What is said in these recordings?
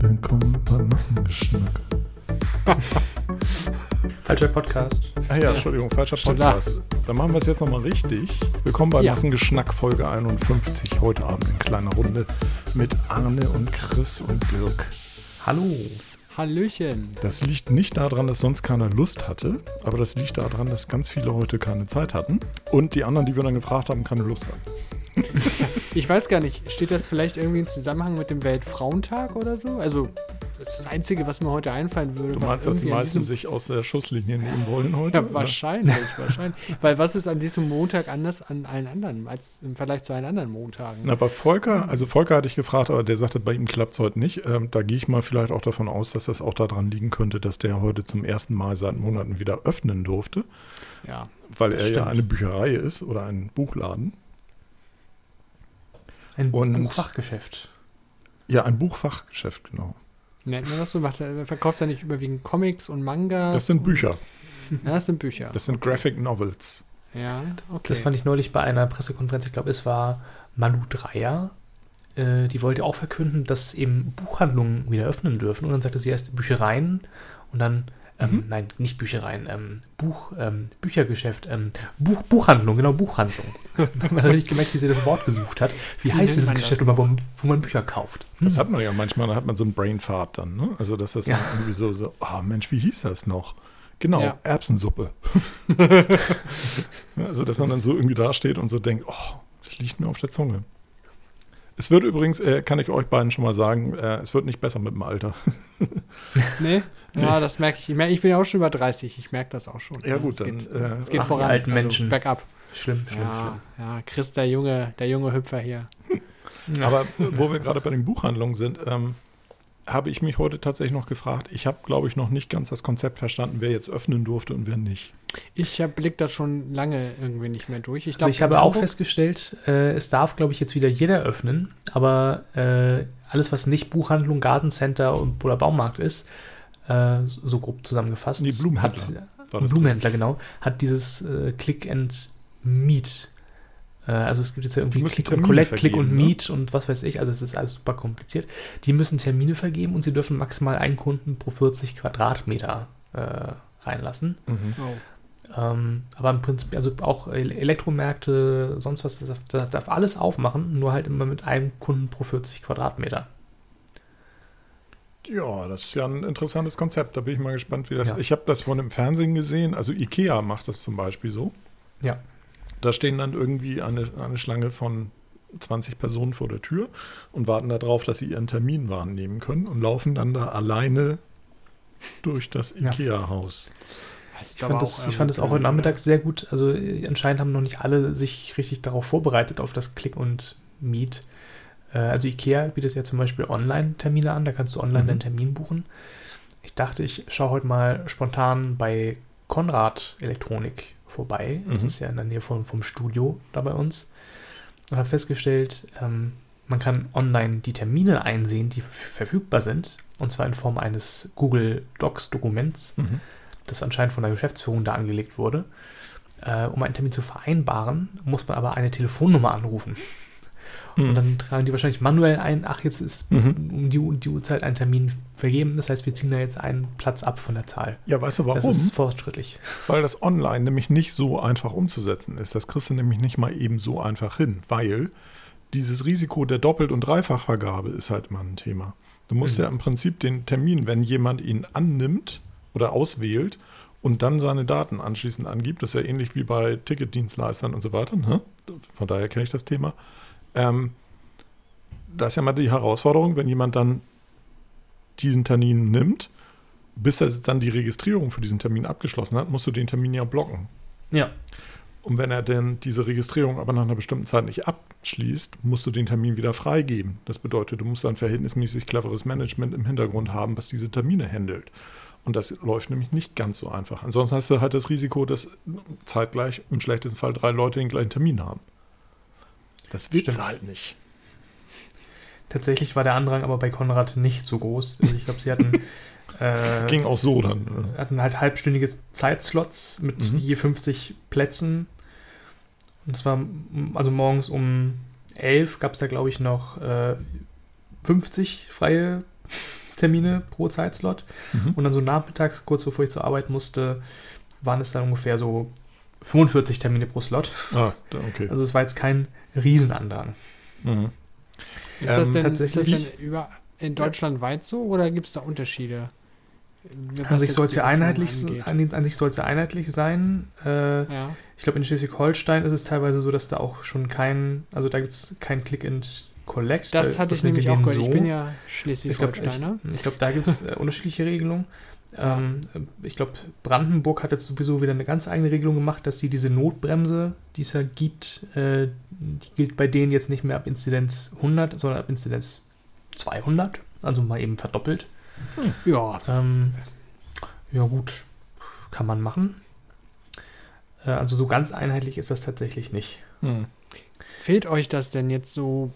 Willkommen beim Massengeschnack. Falscher Podcast. Ah ja, Entschuldigung, falscher Stimmt, da. Podcast. Dann machen wir es jetzt nochmal richtig. Willkommen bei Ja. Massengeschnack Folge 51. Heute Abend in kleiner Runde mit Arne und Chris und Dirk. Hallo. Hallöchen. Das liegt nicht daran, dass sonst keiner Lust hatte, aber das liegt daran, dass ganz viele heute keine Zeit hatten und die anderen, die wir dann gefragt haben, keine Lust hatten. Ich weiß gar nicht, steht das vielleicht irgendwie im Zusammenhang mit dem Weltfrauentag oder so? Also, das ist das Einzige, was mir heute einfallen würde. Du was meinst, dass die meisten sich aus der Schusslinie nehmen wollen heute? Ja, wahrscheinlich, wahrscheinlich. Weil was ist an diesem Montag anders an allen anderen, als im Vergleich zu allen anderen Montagen? Na, bei Volker, also Volker hatte ich gefragt, aber der sagte, bei ihm klappt es heute nicht. Ähm, da gehe ich mal vielleicht auch davon aus, dass das auch daran liegen könnte, dass der heute zum ersten Mal seit Monaten wieder öffnen durfte, Ja. weil er ja stimmt. eine Bücherei ist oder ein Buchladen. Ein Und- Buchfachgeschäft. Ja, ein Buchfachgeschäft, genau. Nennt man das so? Macht er, verkauft er nicht überwiegend Comics und Mangas? Das sind Bücher, Ja, das sind Bücher. das sind Graphic Novels. ja, okay. Das fand ich neulich bei einer Pressekonferenz, ich glaube, es war Malu Dreyer. Äh, die wollte auch verkünden, dass eben Buchhandlungen wieder öffnen dürfen. Und dann sagte sie erst Büchereien und dann, ähm, Mhm. nein, nicht Büchereien, ähm, Buch, ähm, Büchergeschäft, ähm, Buch, Buchhandlung, genau, Buchhandlung. man hat nicht gemerkt, wie sie das Wort gesucht hat. Wie, Wie heißt dieses Geschäft, das wo man, wo man Bücher kauft? Das Hm. hat man ja manchmal, da hat man so einen Brainfart dann, ne? Also, dass das Ja. dann irgendwie so, so, oh Mensch, wie hieß das noch? Genau, Ja. Erbsensuppe. also, dass man dann so irgendwie dasteht und so denkt, oh, es liegt mir auf der Zunge. Es wird übrigens, äh, kann ich euch beiden schon mal sagen, äh, es wird nicht besser mit dem Alter. Nee? Ja, das merke ich. Ich, bin ja auch schon über 30. Ich merke das auch schon. Ja, gut, es dann, Geht, äh, es geht ach, voran. alten also Menschen. Bergab. Schlimm, schlimm, Ja, ja, Chris, der junge, der junge Hüpfer hier. schlimm. Aber wo wir gerade bei den Buchhandlungen sind, ähm, habe ich mich heute tatsächlich noch gefragt. Ich habe, glaube ich, noch nicht ganz das Konzept verstanden, wer jetzt öffnen durfte und wer nicht. Ich blick das schon lange irgendwie nicht mehr durch. Ich, Also glaub, ich habe auch festgestellt, äh, es darf, glaube ich, jetzt wieder jeder öffnen, aber äh, alles, was nicht Buchhandlung, Gartencenter und, oder Baumarkt ist, äh, so grob zusammengefasst, Nee, Blumenhändler hat, War das Blumenhändler, genau, hat dieses äh, Click and Meet. Äh, also es gibt jetzt ja irgendwie Click und Termine Collect, Click und ne? Meet und was weiß ich, also es ist alles super kompliziert. Die müssen Termine vergeben und sie dürfen maximal einen Kunden pro 40 Quadratmeter äh, reinlassen. Mhm. Oh. Ähm, aber im Prinzip, also auch El- Elektromärkte, sonst was, das darf, das darf alles aufmachen, nur halt immer mit einem Kunden pro 40 Quadratmeter. Ja, das ist ja ein interessantes Konzept. Da bin ich mal gespannt, wie das. Ja. Ich habe das von im Fernsehen gesehen. Also Ikea macht das zum Beispiel so. Ja. Da stehen dann irgendwie eine, eine Schlange von 20 Personen vor der Tür und warten darauf, dass sie ihren Termin wahrnehmen können und laufen dann da alleine durch das. Ikea-Haus. Ich fand, das, auch ich fand das auch heute Nachmittag sehr gut. Also äh, anscheinend haben noch nicht alle sich richtig darauf vorbereitet, auf das Click und Meet. Äh, also Ikea bietet ja zum Beispiel Online-Termine an, da kannst du online Mhm. deinen Termin buchen. Ich dachte, ich schaue heute mal spontan bei Konrad Elektronik vorbei. Das Mhm. ist ja in der Nähe vom, vom Studio da bei uns. Und habe festgestellt, ähm, man kann online die Termine einsehen, die verf- verfügbar sind. Und zwar in Form eines Google Docs-Dokuments das anscheinend von der Geschäftsführung da angelegt wurde. Äh, um einen Termin zu vereinbaren, muss man aber eine Telefonnummer anrufen. Mhm. Und dann tragen die wahrscheinlich manuell ein, ach, jetzt ist Mhm. um die, um die Uhrzeit ein Termin vergeben. Das heißt, wir ziehen da jetzt einen Platz ab von der Zahl. Ja, weißt du Das warum? ist fortschrittlich. Weil das online nämlich nicht so einfach umzusetzen ist. Das kriegst du nämlich nicht mal eben so einfach hin, weil dieses Risiko der Doppelt- und Dreifachvergabe ist halt immer ein Thema. Du musst Mhm. ja im Prinzip den Termin, wenn jemand ihn annimmt oder auswählt und dann seine Daten anschließend angibt, das ist ja ähnlich wie bei Ticketdienstleistern und so weiter, ne? von daher kenne ich das Thema. Ähm, da ist ja mal die Herausforderung, wenn jemand dann diesen Termin nimmt, bis er dann die Registrierung für diesen Termin abgeschlossen hat, musst du den Termin ja blocken. Ja. Und wenn er denn diese Registrierung aber nach einer bestimmten Zeit nicht abschließt, musst du den Termin wieder freigeben. Das bedeutet, du musst ein verhältnismäßig cleveres Management im Hintergrund haben, was diese Termine handelt. Und das läuft nämlich nicht ganz so einfach. Ansonsten hast du halt das Risiko, dass zeitgleich im schlechtesten Fall drei Leute den gleichen Termin haben. Das willst Stimmt. du halt nicht. Tatsächlich war der Andrang aber bei Konrad nicht so groß. Also ich glaube, sie hatten, äh, Ging auch so dann. äh. hatten halt halbstündige Zeitslots mit Mhm. je 50 Plätzen. Und zwar, also morgens um 11 gab es da, glaube ich, noch äh, 50 freie Termine pro Zeitslot. Mhm. Und dann so nachmittags, kurz bevor ich zur Arbeit musste, waren es dann ungefähr so 45 Termine pro Slot. Ah, okay. Also es war jetzt kein Riesenandrang. Mhm. Ist, das Ähm, denn, ist das tatsächlich- denn über, in Deutschland weit so oder gibt es da Unterschiede? An sich soll es ja einheitlich, an, an sich soll's ja einheitlich sein. Äh, Ja. Ich glaube, in Schleswig-Holstein ist es teilweise so, dass da auch schon kein, also da gibt es kein Click and Collect. Das Da hatte ich nämlich auch gehört. Ich so. bin ja Ich glaube, ich, Schleswig-Holsteiner. ich glaub, da gibt es äh, unterschiedliche Regelungen. Ähm, ich glaube, Brandenburg hat jetzt sowieso wieder eine ganz eigene Regelung gemacht, dass sie diese Notbremse, die es ja gibt, äh, die gilt bei denen jetzt nicht mehr ab Inzidenz 100, sondern ab Inzidenz 200, also mal eben verdoppelt. Ja, Ähm, ja gut, kann man machen. Äh, also so ganz einheitlich ist das tatsächlich nicht. Mhm. fehlt euch das denn jetzt so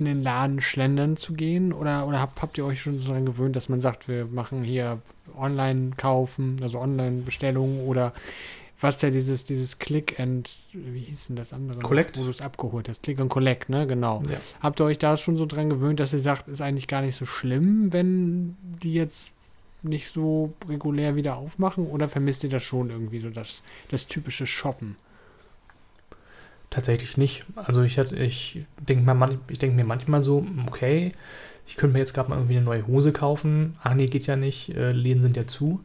in den Laden schlendern zu gehen? Oder, oder habt, habt ihr euch schon so daran gewöhnt, dass man sagt, wir machen hier Online-Kaufen, also Online-Bestellungen oder was ja dieses, dieses Click and, wie hieß denn das andere? Collect. Wo du es abgeholt hast. Click and Collect, ne? Genau. Ja. Habt ihr euch da schon so dran gewöhnt, dass ihr sagt, ist eigentlich gar nicht so schlimm, wenn die jetzt nicht so regulär wieder aufmachen? Oder vermisst ihr das schon irgendwie so das, das typische Shoppen? Tatsächlich nicht. Also ich ich denke ich denke mir manchmal so, okay, ich könnte mir jetzt gerade mal irgendwie eine neue Hose kaufen. Ach nee, geht ja nicht, äh, Läden sind ja zu.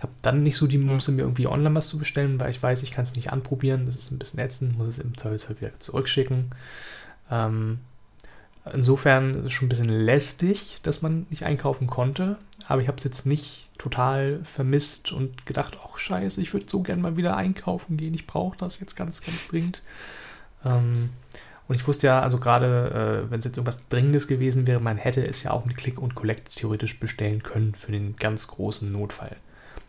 Hab dann nicht so die Muße, mir irgendwie online was zu bestellen, weil ich weiß, ich kann es nicht anprobieren. Das ist ein bisschen ätzend, muss es im Zweifelsfall wieder zurückschicken. Ähm, insofern ist es schon ein bisschen lästig, dass man nicht einkaufen konnte. Aber ich habe es jetzt nicht total vermisst und gedacht, ach scheiße, ich würde so gern mal wieder einkaufen gehen. Ich brauche das jetzt ganz, ganz dringend. Ähm, und ich wusste ja, also gerade, äh, wenn es jetzt irgendwas Dringendes gewesen wäre, man hätte es ja auch mit Click und Collect theoretisch bestellen können für den ganz großen Notfall.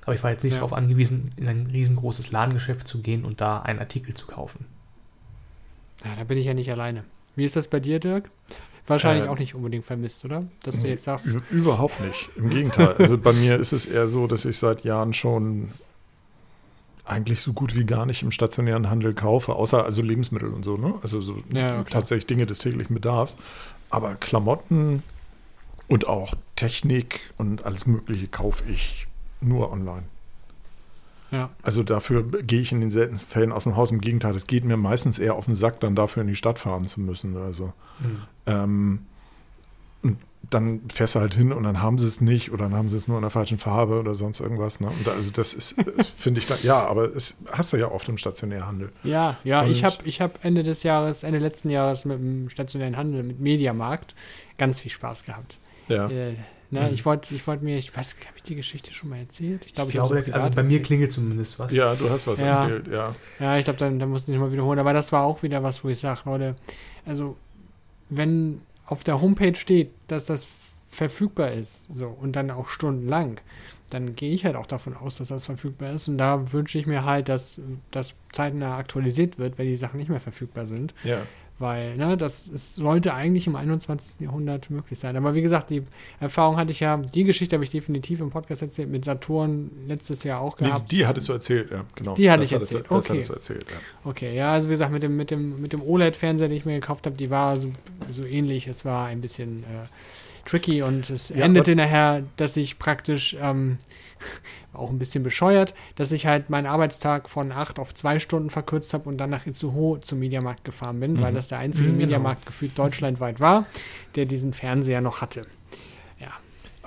Aber ich war jetzt nicht Ja. darauf angewiesen, in ein riesengroßes Ladengeschäft zu gehen und da einen Artikel zu kaufen. Ja, da bin ich ja nicht alleine. Wie ist das bei dir, Dirk? Wahrscheinlich Äh, auch nicht unbedingt vermisst, oder? Dass du jetzt sagst, Überhaupt nicht. Im Gegenteil. Also bei mir ist es eher so, dass ich seit Jahren schon eigentlich so gut wie gar nicht im stationären Handel kaufe, außer also Lebensmittel und so, ne? Also so Ja, tatsächlich Dinge des täglichen Bedarfs. Aber Klamotten und auch Technik und alles Mögliche kaufe ich nur online. ja, Also dafür gehe ich in den seltensten Fällen aus dem Haus. Im Gegenteil, es geht mir meistens eher auf den Sack, dann dafür in die Stadt fahren zu müssen. Also ähm, und dann fährst du halt hin und dann haben sie es nicht oder dann haben sie es nur in der falschen Farbe oder sonst irgendwas. Ne? Und also das ist, finde ich dann, ja, aber es hast du ja oft im Stationärhandel. ja, ja. ich Und- habe ich hab Ende des Jahres, Ende letzten Jahres mit dem stationären Handel, mit Mediamarkt, ganz viel Spaß gehabt. Ja. Äh, ne, Mhm. Ich wollte ich wollt mir, ich weiß, habe ich die Geschichte schon mal erzählt? Ich glaube, Ich ich, habe glaube, also bei mir klingelt zumindest was. ja, du hast was Ja. erzählt, ja. Ja, ich glaube, dann, dann muss ich nicht mal wiederholen. Aber das war auch wieder was, wo ich sage, Leute, also wenn auf der Homepage steht, dass das verfügbar ist, so und dann auch stundenlang, dann gehe ich halt auch davon aus, dass das verfügbar ist. Und da wünsche ich mir halt, dass das zeitnah aktualisiert wird, wenn die Sachen nicht mehr verfügbar sind. Ja. Weil, ne, das ist, sollte eigentlich im 21. Jahrhundert möglich sein. Aber wie gesagt, die Erfahrung hatte ich ja, die Geschichte habe ich definitiv im Podcast erzählt, mit Saturn letztes Jahr auch Nee, gehabt. die hattest du erzählt, ja, genau. Die hatte Das ich hattest du- erzählt, Das okay. hattest du erzählt, ja. Okay, ja, also wie gesagt, mit dem, mit dem, mit dem OLED-Fernseher, den ich mir gekauft habe, die war so, so ähnlich. Es war ein bisschen äh, tricky und es Ja, endete nachher, dass ich praktisch, ähm, auch ein bisschen bescheuert, dass ich halt meinen Arbeitstag von acht auf zwei Stunden verkürzt habe und dann nach Itzehoe zum Mediamarkt gefahren bin, weil Mhm. das der einzige Mhm, genau. Mediamarkt gefühlt deutschlandweit war, der diesen Fernseher noch hatte.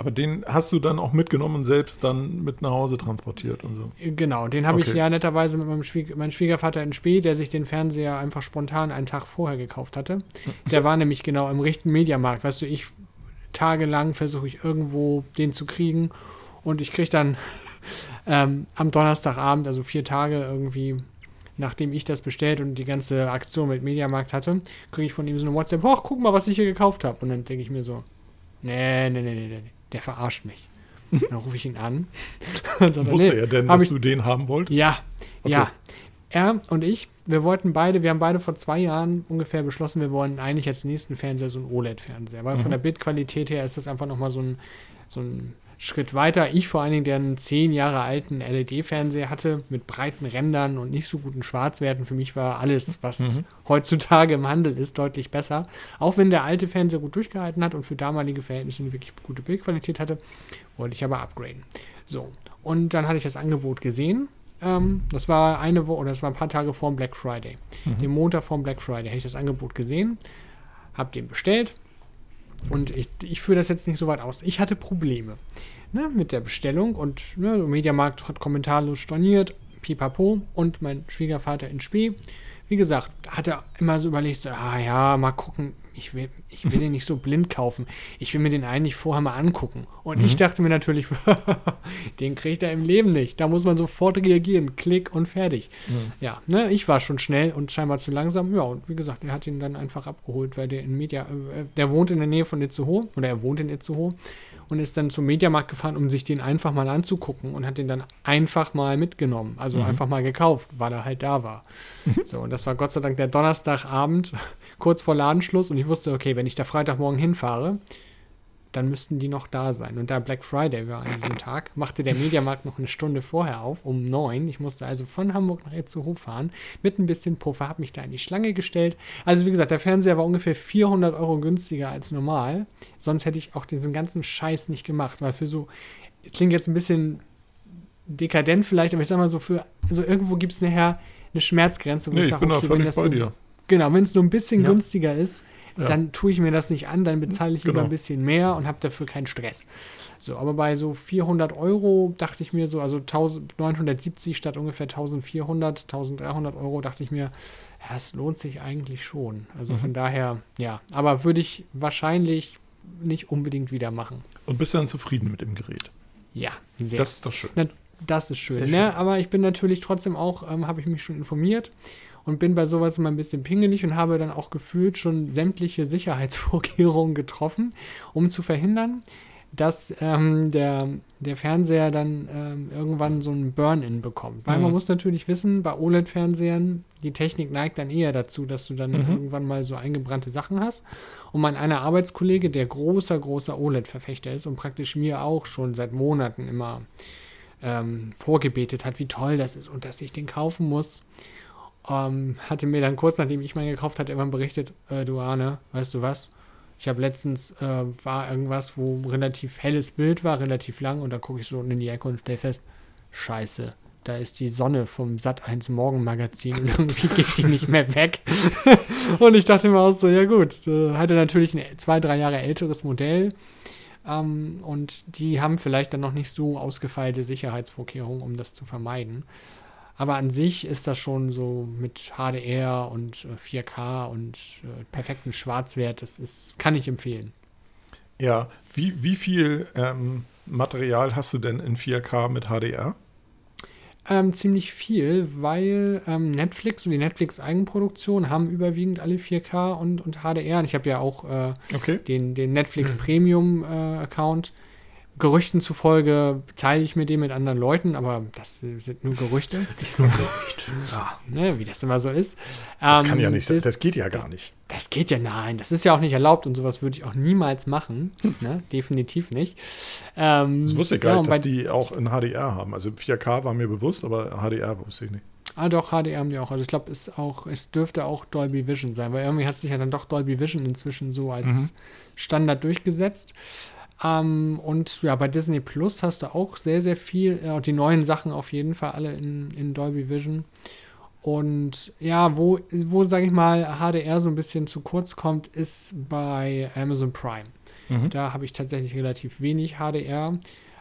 Aber den hast du dann auch mitgenommen und selbst dann mit nach Hause transportiert und so. Genau, den habe ich Okay. ja netterweise mit meinem, Schwieg meinem Schwiegervater in Spee, der sich den Fernseher einfach spontan einen Tag vorher gekauft hatte. Der war nämlich genau im richtigen Mediamarkt. Weißt du, ich tagelang versuche ich irgendwo den zu kriegen und ich kriege dann ähm, am Donnerstagabend, also vier Tage irgendwie, nachdem ich das bestellt und die ganze Aktion mit Mediamarkt hatte, kriege ich von ihm so eine WhatsApp, ach, guck mal, was ich hier gekauft habe. Und dann denke ich mir so, nee, nee, nee, nee, nee, der verarscht mich. Dann rufe ich ihn an. sage, Wusste nee, er denn, dass ich- du den haben wolltest? ja, Okay. ja. Er und ich, wir wollten beide, wir haben beide vor zwei Jahren ungefähr beschlossen, wir wollen eigentlich als nächsten Fernseher so einen OLED-Fernseher. Weil von Mhm. der Bildqualität her ist das einfach nochmal so ein, so ein Schritt weiter. Ich vor allen Dingen, der einen zehn Jahre alten LED-Fernseher hatte mit breiten Rändern und nicht so guten Schwarzwerten. Für mich war alles, was Mhm. heutzutage im Handel ist, deutlich besser. Auch wenn der alte Fernseher gut durchgehalten hat und für damalige Verhältnisse eine wirklich gute Bildqualität hatte, wollte ich aber upgraden. So, und dann hatte ich das Angebot gesehen. Ähm, das war eine Woche oder das war ein paar Tage vor dem Black Friday. Mhm. Den Montag vor dem Black Friday habe ich das Angebot gesehen, habe den bestellt und ich, ich führe das jetzt nicht so weit aus. Ich hatte Probleme ne, mit der Bestellung und ne, Mediamarkt hat kommentarlos storniert, pipapo und mein Schwiegervater in Spee. Wie gesagt, hat er immer so überlegt, so, ah ja, mal gucken, ich will, ich will den nicht so blind kaufen. Ich will mir den eigentlich vorher mal angucken. Und ich dachte mir natürlich, den kriegt er im Leben nicht. Da muss man sofort reagieren. Klick und fertig. Ja, ne, ich war schon schnell und scheinbar zu langsam. Ja, und wie gesagt, er hat ihn dann einfach abgeholt, weil der in Media, äh, der wohnt in der Nähe von Itzehoe oder er wohnt in Itzehoe und ist dann zum Mediamarkt gefahren, um sich den einfach mal anzugucken und hat den dann einfach mal mitgenommen. Also einfach mal gekauft, weil er halt da war. So, und das war Gott sei Dank der Donnerstagabend, kurz vor Ladenschluss und ich wusste, okay, wenn ich da Freitagmorgen hinfahre, dann müssten die noch da sein. Und da Black Friday war an diesem Tag, machte der Mediamarkt noch eine Stunde vorher auf, um neun. Ich musste also von Hamburg nach Itzehoe fahren, mit ein bisschen Puffer, habe mich da in die Schlange gestellt. Also wie gesagt, der Fernseher war ungefähr 400 Euro günstiger als normal. Sonst hätte ich auch diesen ganzen Scheiß nicht gemacht, weil für so, klingt jetzt ein bisschen dekadent vielleicht, aber ich sag mal so, für, also irgendwo gibt es nachher eine Schmerzgrenze, wo Nee, ich ich sage, bin da okay, wenn völlig das bei nur, dir. Genau, wenn es nur ein bisschen Ja. günstiger ist, Ja. dann tue ich mir das nicht an, dann bezahle ich lieber Genau. ein bisschen mehr und habe dafür keinen Stress. So, aber bei so 400 Euro dachte ich mir so, also 1970 statt ungefähr 1400, 1300 Euro, dachte ich mir, ja, es lohnt sich eigentlich schon. Also Mhm. von daher, ja, aber würde ich wahrscheinlich nicht unbedingt wieder machen. Und bist du dann zufrieden mit dem Gerät? Ja, sehr. Das ist doch schön. Na, das ist schön, Sehr ne? Aber ich bin natürlich trotzdem auch, ähm, habe ich mich schon informiert und bin bei sowas immer ein bisschen pingelig und habe dann auch gefühlt schon sämtliche Sicherheitsvorkehrungen getroffen, um zu verhindern, dass ähm, der, der Fernseher dann ähm, irgendwann so ein Burn-In bekommt. Weil man Mhm. muss natürlich wissen, bei OLED-Fernsehern, die Technik neigt dann eher dazu, dass du dann Mhm. irgendwann mal so eingebrannte Sachen hast. Und mein einer Arbeitskollege, der großer, großer OLED-Verfechter ist und praktisch mir auch schon seit Monaten immer ähm, vorgebetet hat, wie toll das ist und dass ich den kaufen muss. Ähm, hatte mir dann kurz nachdem ich meinen gekauft hatte, irgendwann berichtet, äh, du Arne, weißt du was? Ich habe letztens, äh, war irgendwas, wo relativ helles Bild war, relativ lang und dann gucke ich so unten in die Ecke und stelle fest, scheiße, da ist die Sonne vom Sat1 Morgenmagazin und irgendwie geht die nicht mehr weg. und ich dachte mir auch so, ja gut, äh, hatte natürlich ein zwei, drei Jahre älteres Modell. Ähm, und die haben vielleicht dann noch nicht so ausgefeilte Sicherheitsvorkehrungen, um das zu vermeiden. Aber an sich ist das schon so mit HDR und äh, 4K und äh, perfekten Schwarzwert, das ist, kann ich empfehlen. Ja, wie, wie viel ähm, Material hast du denn in 4K mit HDR? Ähm, ziemlich viel, weil ähm, Netflix und die Netflix-Eigenproduktion haben überwiegend alle 4K und, und HDR. Und ich habe ja auch äh, Okay. den, den Netflix Premium äh, Account. Gerüchten zufolge teile ich mir den mit anderen Leuten, aber das sind nur Gerüchte, Ist nur ein Gerücht. Ja. ne, wie das immer so ist. Das Ähm, kann ja nicht sein. das- Das geht ja gar nicht. Das geht ja, nein, das ist ja auch nicht erlaubt und sowas würde ich auch niemals machen. Ne? Definitiv nicht. Ähm, Das wusste ich ja, gar und nicht, dass die auch in HDR haben. Also 4K war mir bewusst, aber HDR wusste ich nicht. Ah, doch, HDR haben die auch. Also ich glaube, es auch, es dürfte auch Dolby Vision sein, weil irgendwie hat sich ja dann doch Dolby Vision inzwischen so als Mhm. Standard durchgesetzt. Ähm, und ja, bei Disney Plus hast du auch sehr, sehr viel, äh, und die neuen Sachen auf jeden Fall alle in, in Dolby Vision. Und ja, wo, wo sage ich mal, HDR so ein bisschen zu kurz kommt, ist bei Amazon Prime. Mhm. Da habe ich tatsächlich relativ wenig HDR.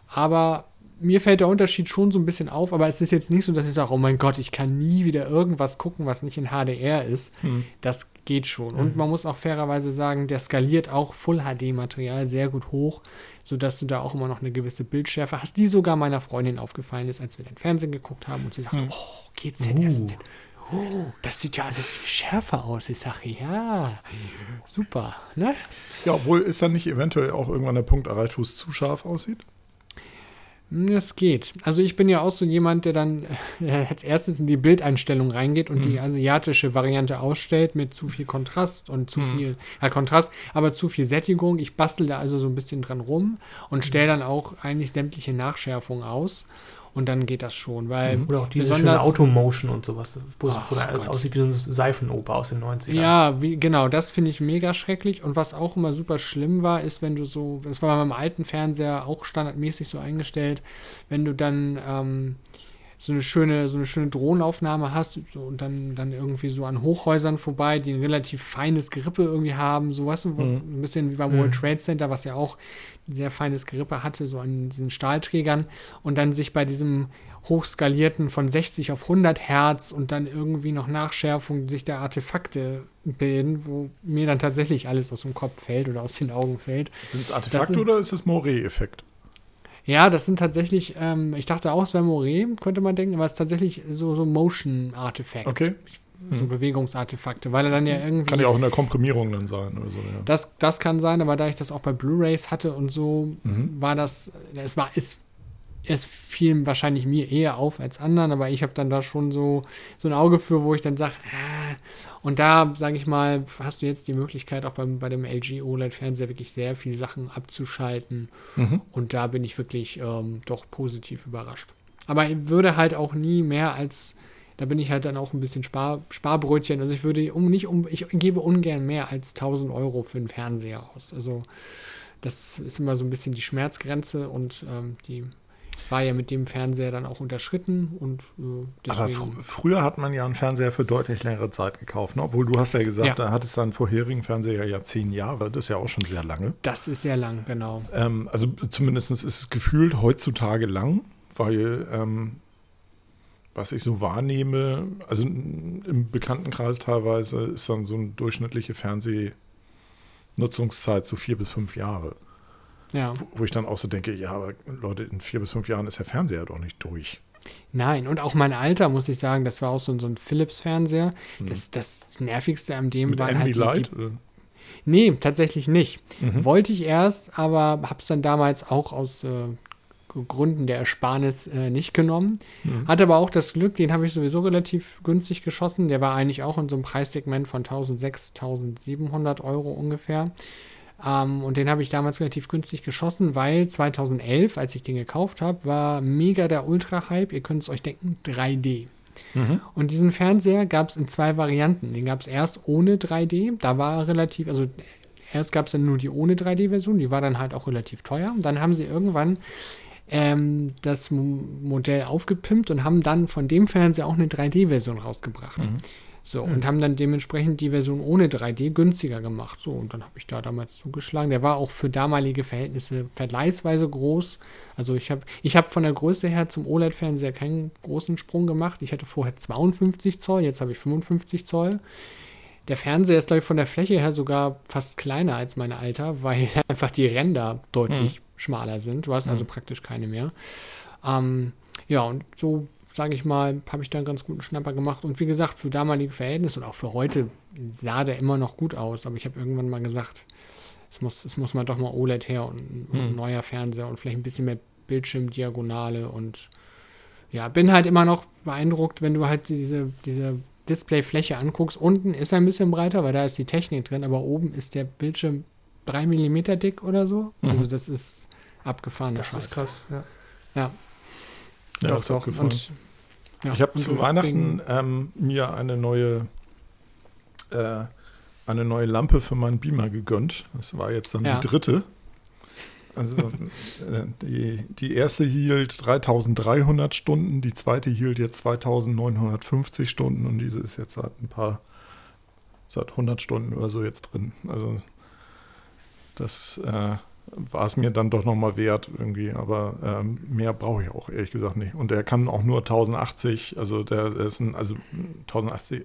Aber mir fällt der Unterschied schon so ein bisschen auf, aber es ist jetzt nicht so, dass ich sage, oh mein Gott, ich kann nie wieder irgendwas gucken, was nicht in HDR ist. Hm. Das geht schon. Und man muss auch fairerweise sagen, der skaliert auch Full-HD-Material sehr gut hoch, sodass du da auch immer noch eine gewisse Bildschärfe hast, die sogar meiner Freundin aufgefallen ist, als wir den Fernsehen geguckt haben und sie sagte, oh, GZS. Oh, das sieht ja alles viel schärfer aus. Ich sage, ja, super. Ne? Ja, obwohl ist dann nicht eventuell auch irgendwann der Punkt erreicht, wo es zu scharf aussieht? Es geht. Also ich bin ja auch so jemand, der dann äh, als erstes in die Bildeinstellung reingeht und Mhm. die asiatische Variante ausstellt mit zu viel Kontrast und zu Mhm. viel, ja Kontrast, aber zu viel Sättigung. Ich bastel da also so ein bisschen dran rum und stelle dann auch eigentlich sämtliche Nachschärfungen aus und dann geht das schon, weil Oder auch diese schöne besonders Automotion und sowas, wo es alles Gott. aussieht wie so eine Seifenoper aus den 90ern. Ja, wie, genau, das finde ich mega schrecklich. Und was auch immer super schlimm war, ist, wenn du so, das war bei meinem alten Fernseher auch standardmäßig so eingestellt, wenn du dann ähm, so eine schöne, so eine schöne Drohnenaufnahme hast so, und dann, dann irgendwie so an Hochhäusern vorbei, die ein relativ feines Gerippe irgendwie haben, so weißt du, wo- Mhm. ein bisschen wie beim Mhm. World Trade Center, was ja auch ein sehr feines Gerippe hatte, so an diesen Stahlträgern und dann sich bei diesem hochskalierten von 60 auf 100 Hertz und dann irgendwie noch Nachschärfung sich der Artefakte bilden, wo mir dann tatsächlich alles aus dem Kopf fällt oder aus den Augen fällt. Sind es Artefakte sind- oder ist es Moret-Effekt? Ja, das sind tatsächlich, ähm, ich dachte auch, es wäre Moret, könnte man denken, aber es ist tatsächlich so, so Motion-Artefacts. Okay. So Hm. Bewegungsartefakte, weil er dann ja irgendwie. Kann ja auch in der Komprimierung dann sein oder so. Ja. Das, das kann sein, aber da ich das auch bei Blu-Rays hatte und so, Mhm. war das, es war, es, es fiel wahrscheinlich mir eher auf als anderen, aber ich habe dann da schon so, so ein Auge für, wo ich dann sage, äh, und da, sage ich mal, hast du jetzt die Möglichkeit, auch beim, bei dem LG OLED-Fernseher wirklich sehr viele Sachen abzuschalten Mhm. und da bin ich wirklich ähm, doch positiv überrascht. Aber ich würde halt auch nie mehr als, da bin ich halt dann auch ein bisschen Spar, Sparbrötchen. Also ich würde um nicht um, ich gebe ungern mehr als 1000 Euro für einen Fernseher aus. Also das ist immer so ein bisschen die Schmerzgrenze und ähm, die war ja mit dem Fernseher dann auch unterschritten und äh, Aber deswegen. fr früher hat man ja einen Fernseher für deutlich längere Zeit gekauft. Ne? Obwohl du hast ja gesagt, Ja. da hattest du einen vorherigen Fernseher ja zehn Jahre. Das ist ja auch schon sehr lange. Das ist sehr lang, genau. Ähm, also zumindest ist es gefühlt heutzutage lang, weil ähm, was ich so wahrnehme, also im Bekanntenkreis teilweise ist dann so eine durchschnittliche Fernsehnutzungszeit so vier bis fünf Jahre. Ja. Wo ich dann auch so denke, ja, aber Leute, in vier bis fünf Jahren ist der Fernseher doch nicht durch. Nein, und auch mein Alter, muss ich sagen, das war auch so, so ein Philips-Fernseher. Hm. Das, das Nervigste an dem Mit war halt die, Light? die Nee, tatsächlich nicht. Mhm. Wollte ich erst, aber habe es dann damals auch aus äh, Gründen der Ersparnis äh, nicht genommen. Mhm. Hatte aber auch das Glück, den habe ich sowieso relativ günstig geschossen. Der war eigentlich auch in so einem Preissegment von 1600, 1700 Euro ungefähr. Ähm, und den habe ich damals relativ günstig geschossen, weil 2011, als ich den gekauft habe, war mega der Ultra-Hype. Ihr könnt es euch denken, 3D. Mhm. Und diesen Fernseher gab es in zwei Varianten. Den gab es erst ohne 3D. Da war er relativ, also erst gab es dann nur die ohne 3D-Version. Die war dann halt auch relativ teuer. Und dann haben sie irgendwann ähm, das Modell aufgepimpt und haben dann von dem Fernseher auch eine 3D-Version rausgebracht. Mhm. So, und haben dann dementsprechend die Version ohne 3D günstiger gemacht. So, und dann habe ich da damals zugeschlagen. Der war auch für damalige Verhältnisse vergleichsweise groß. Also ich habe ich hab von der Größe her zum OLED-Fernseher keinen großen Sprung gemacht. Ich hatte vorher 52 Zoll, jetzt habe ich 55 Zoll. Der Fernseher ist, glaube ich, von der Fläche her sogar fast kleiner als mein Alter, weil einfach die Ränder deutlich schmaler sind. Du hast also Mhm. praktisch keine mehr. Ähm, ja, und so, sage ich mal, habe ich da einen ganz guten Schnapper gemacht. Und wie gesagt, für damalige Verhältnisse und auch für heute sah der immer noch gut aus. Aber ich habe irgendwann mal gesagt, es muss, es muss mal doch mal OLED her und, ein- und Mhm. neuer Fernseher und vielleicht ein bisschen mehr Bildschirmdiagonale und ja, bin halt immer noch beeindruckt, wenn du halt diese, diese Displayfläche anguckst. Unten ist er ein bisschen breiter, weil da ist die Technik drin, aber oben ist der Bildschirm 3 mm dick oder so. Mhm. Also das ist abgefahrener Das ist Scheiß. krass. Ja. Ja, Ja, doch, ist auch doch. Und, ja, ich habe zu Weihnachten ähm, mir eine neue äh, eine neue Lampe für meinen Beamer gegönnt. Das war jetzt dann Ja. die dritte. Also äh, die, die erste hielt 3300 Stunden, die zweite hielt jetzt 2950 Stunden und diese ist jetzt seit ein paar, seit 100 Stunden oder so jetzt drin. Also das äh, war es mir dann doch nochmal wert irgendwie, aber ähm, mehr brauche ich auch ehrlich gesagt nicht. Und er kann auch nur 1080, also der, der ist ein, also 1080, äh,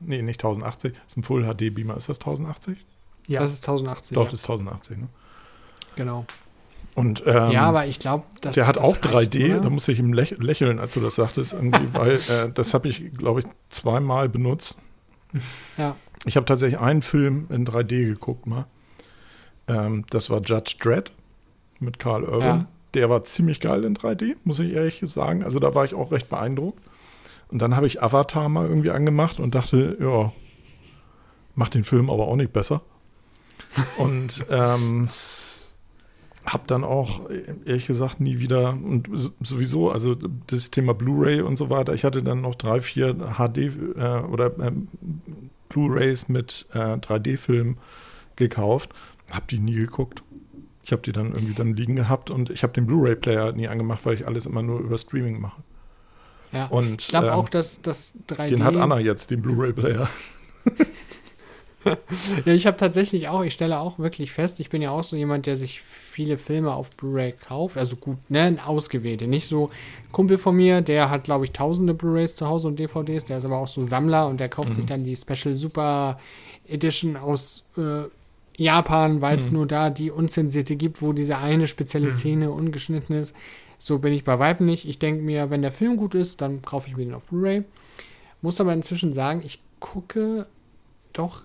nee, nicht 1080, ist ein Full HD Beamer. Ist das 1080? Ja. Das ist 1080. Doch, ja. das ist 1080, ne? genau. Und ähm, ja, aber ich glaube, dass der hat das auch reicht, 3D, oder? da musste ich ihm läch lächeln, als du das sagtest, irgendwie, weil äh, das habe ich, glaube ich, zweimal benutzt. Ja. Ich habe tatsächlich einen Film in 3D geguckt mal. Ähm, das war Judge Dredd mit Carl Urban. Ja. der war ziemlich geil in 3D, muss ich ehrlich sagen. Also da war ich auch recht beeindruckt. Und dann habe ich Avatar mal irgendwie angemacht und dachte, ja, macht den Film aber auch nicht besser. und ähm, habe dann auch, ehrlich gesagt, nie wieder, und sowieso, also das Thema Blu-ray und so weiter, ich hatte dann noch drei, vier HD äh, oder äh, Blu-rays mit äh, 3D-Filmen gekauft, habe die nie geguckt. Ich habe die dann irgendwie dann liegen gehabt und ich habe den Blu-ray-Player nie angemacht, weil ich alles immer nur über Streaming mache. Ja, und, ich glaube ähm, auch, dass das 3D. Den hat Anna jetzt, den Blu-ray-Player. ja, ich habe tatsächlich auch, ich stelle auch wirklich fest, ich bin ja auch so jemand, der sich viele Filme auf Blu-ray kauft, also gut, ne, ausgewählte, nicht so Kumpel von mir, der hat glaube ich tausende Blu-rays zu Hause und DVDs, der ist aber auch so Sammler und der kauft mhm. sich dann die Special Super Edition aus äh, Japan, weil es mhm. nur da die unzensierte gibt, wo diese eine spezielle mhm. Szene ungeschnitten ist. So bin ich bei Weitem nicht. Ich denke mir, wenn der Film gut ist, dann kaufe ich mir den auf Blu-ray. Muss aber inzwischen sagen, ich gucke doch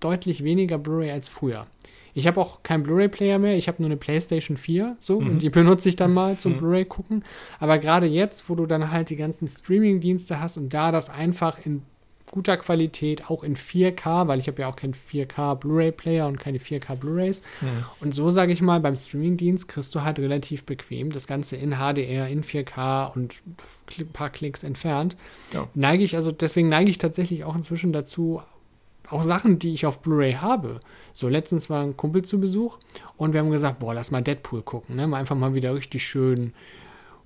deutlich weniger Blu-ray als früher. Ich habe auch keinen Blu-ray-Player mehr, ich habe nur eine PlayStation 4, so, mhm. und die benutze ich dann mal zum mhm. Blu-ray gucken. Aber gerade jetzt, wo du dann halt die ganzen Streaming-Dienste hast und da das einfach in guter Qualität, auch in 4K, weil ich habe ja auch keinen 4K Blu-ray-Player und keine 4K Blu-rays. Mhm. Und so sage ich mal, beim Streaming-Dienst kriegst du halt relativ bequem das Ganze in HDR, in 4K und ein paar Klicks entfernt. Ja. Neige ich, also deswegen neige ich tatsächlich auch inzwischen dazu, auch Sachen, die ich auf Blu-ray habe. So, letztens war ein Kumpel zu Besuch und wir haben gesagt, boah, lass mal Deadpool gucken, ne? Mal einfach mal wieder richtig schön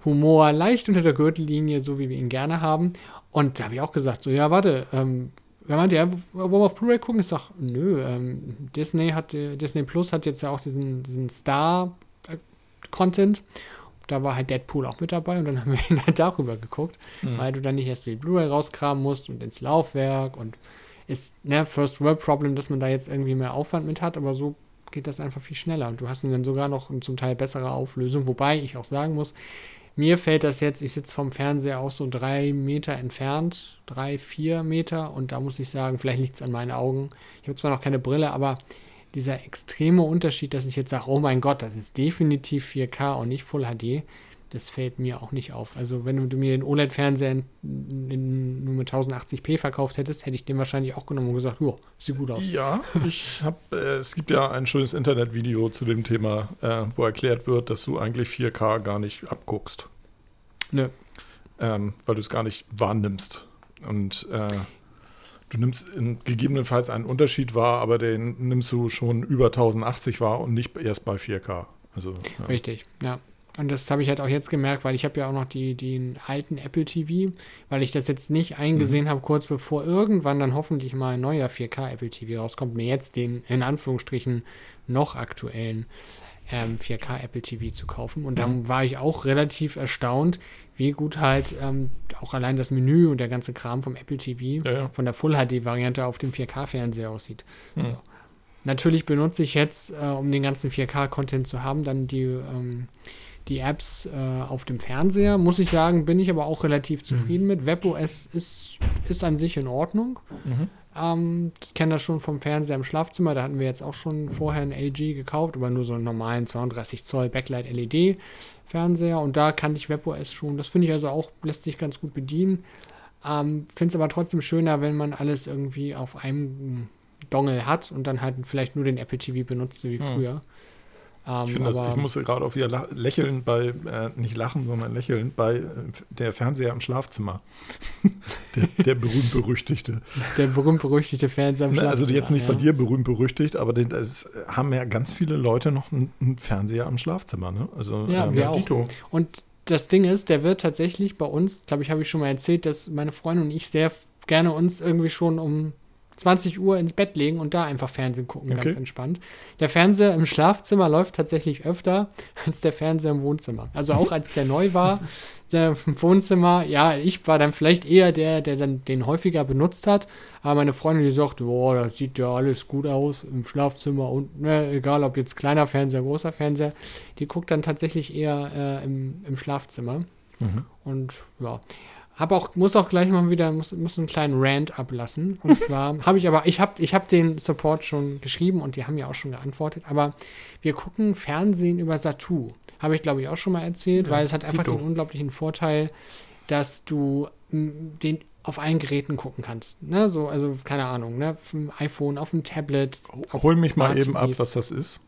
Humor, leicht unter der Gürtellinie, so wie wir ihn gerne haben. Und da habe ich auch gesagt, so, ja, warte, ähm, wer meinte, ja, wollen wir auf Blu-ray gucken? Ich sage, nö, ähm, Disney hat, Disney Plus hat jetzt ja auch diesen, diesen Star-Content. Da war halt Deadpool auch mit dabei und dann haben wir ihn halt darüber geguckt, mhm. weil du dann nicht erst die Blu-ray rauskramen musst und ins Laufwerk und ist, ne, First World Problem, dass man da jetzt irgendwie mehr Aufwand mit hat, aber so geht das einfach viel schneller und du hast dann sogar noch zum Teil bessere Auflösung, wobei ich auch sagen muss, mir fällt das jetzt, ich sitze vom Fernseher auch so drei Meter entfernt, drei, vier Meter und da muss ich sagen, vielleicht liegt es an meinen Augen. Ich habe zwar noch keine Brille, aber dieser extreme Unterschied, dass ich jetzt sage, oh mein Gott, das ist definitiv 4K und nicht Full HD, das fällt mir auch nicht auf. Also wenn du mir den OLED-Fernseher nur mit 1080p verkauft hättest, hätte ich den wahrscheinlich auch genommen und gesagt, ja, sieht gut aus. Ja, ich habe, äh, es gibt ja ein schönes Internetvideo zu dem Thema, äh, wo erklärt wird, dass du eigentlich 4K gar nicht abguckst. Nö. Ähm, weil du es gar nicht wahrnimmst. Und äh, du nimmst gegebenenfalls einen Unterschied wahr, aber den nimmst du schon über 1080 wahr und nicht erst bei 4K. Also, ja. Richtig, ja. Und das habe ich halt auch jetzt gemerkt, weil ich habe ja auch noch die, den alten Apple TV, weil ich das jetzt nicht eingesehen mhm. habe, kurz bevor irgendwann dann hoffentlich mal ein neuer 4K Apple TV rauskommt, mir jetzt den in Anführungsstrichen noch aktuellen ähm, 4K Apple TV zu kaufen. Und dann mhm. war ich auch relativ erstaunt, wie gut halt ähm, auch allein das Menü und der ganze Kram vom Apple TV ja, ja. von der Full HD Variante auf dem 4K Fernseher aussieht. Mhm. So. Natürlich benutze ich jetzt, äh, um den ganzen 4K-Content zu haben, dann die ähm, die Apps äh, auf dem Fernseher. Muss ich sagen, bin ich aber auch relativ zufrieden mhm. mit. WebOS ist, ist an sich in Ordnung. Mhm. Ähm, ich kenne das schon vom Fernseher im Schlafzimmer. Da hatten wir jetzt auch schon vorher ein LG gekauft, aber nur so einen normalen 32 Zoll Backlight LED Fernseher. Und da kann ich WebOS schon. Das finde ich also auch, lässt sich ganz gut bedienen. Ähm, finde es aber trotzdem schöner, wenn man alles irgendwie auf einem Dongle hat und dann halt vielleicht nur den Apple TV benutzt, wie mhm. früher. Ähm, ich, finde das, ich muss gerade auch wieder lächeln bei, äh, nicht lachen, sondern lächeln bei äh, der Fernseher im Schlafzimmer. der, der berühmt-berüchtigte. Der berühmt-berüchtigte Fernseher im Schlafzimmer. Also jetzt nicht ja. bei dir berühmt-berüchtigt, aber es haben ja ganz viele Leute noch einen, einen Fernseher im Schlafzimmer. Ne? Also, ja, ähm, wir auch. Und das Ding ist, der wird tatsächlich bei uns, glaube ich, habe ich schon mal erzählt, dass meine Freundin und ich sehr gerne uns irgendwie schon um 20 Uhr ins Bett legen und da einfach Fernsehen gucken, okay. ganz entspannt. Der Fernseher im Schlafzimmer läuft tatsächlich öfter als der Fernseher im Wohnzimmer. Also auch als der neu war, der im Wohnzimmer, ja, ich war dann vielleicht eher der, der dann den häufiger benutzt hat, aber meine Freundin, die sagt, boah, das sieht ja alles gut aus im Schlafzimmer und ne, egal ob jetzt kleiner Fernseher, großer Fernseher, die guckt dann tatsächlich eher äh, im, im Schlafzimmer. Mhm. Und ja, hab auch, muss auch gleich mal wieder, muss, muss einen kleinen Rant ablassen. Und zwar habe ich aber, ich habe ich hab den Support schon geschrieben und die haben ja auch schon geantwortet, aber wir gucken Fernsehen über Satu. Habe ich, glaube ich, auch schon mal erzählt, Ja, weil es hat einfach Dito. den unglaublichen Vorteil, dass du den auf allen Geräten gucken kannst. Ne? So, also, keine Ahnung, ne? auf dem iPhone, auf dem Tablet. Hol mich mal eben ab, was das ist.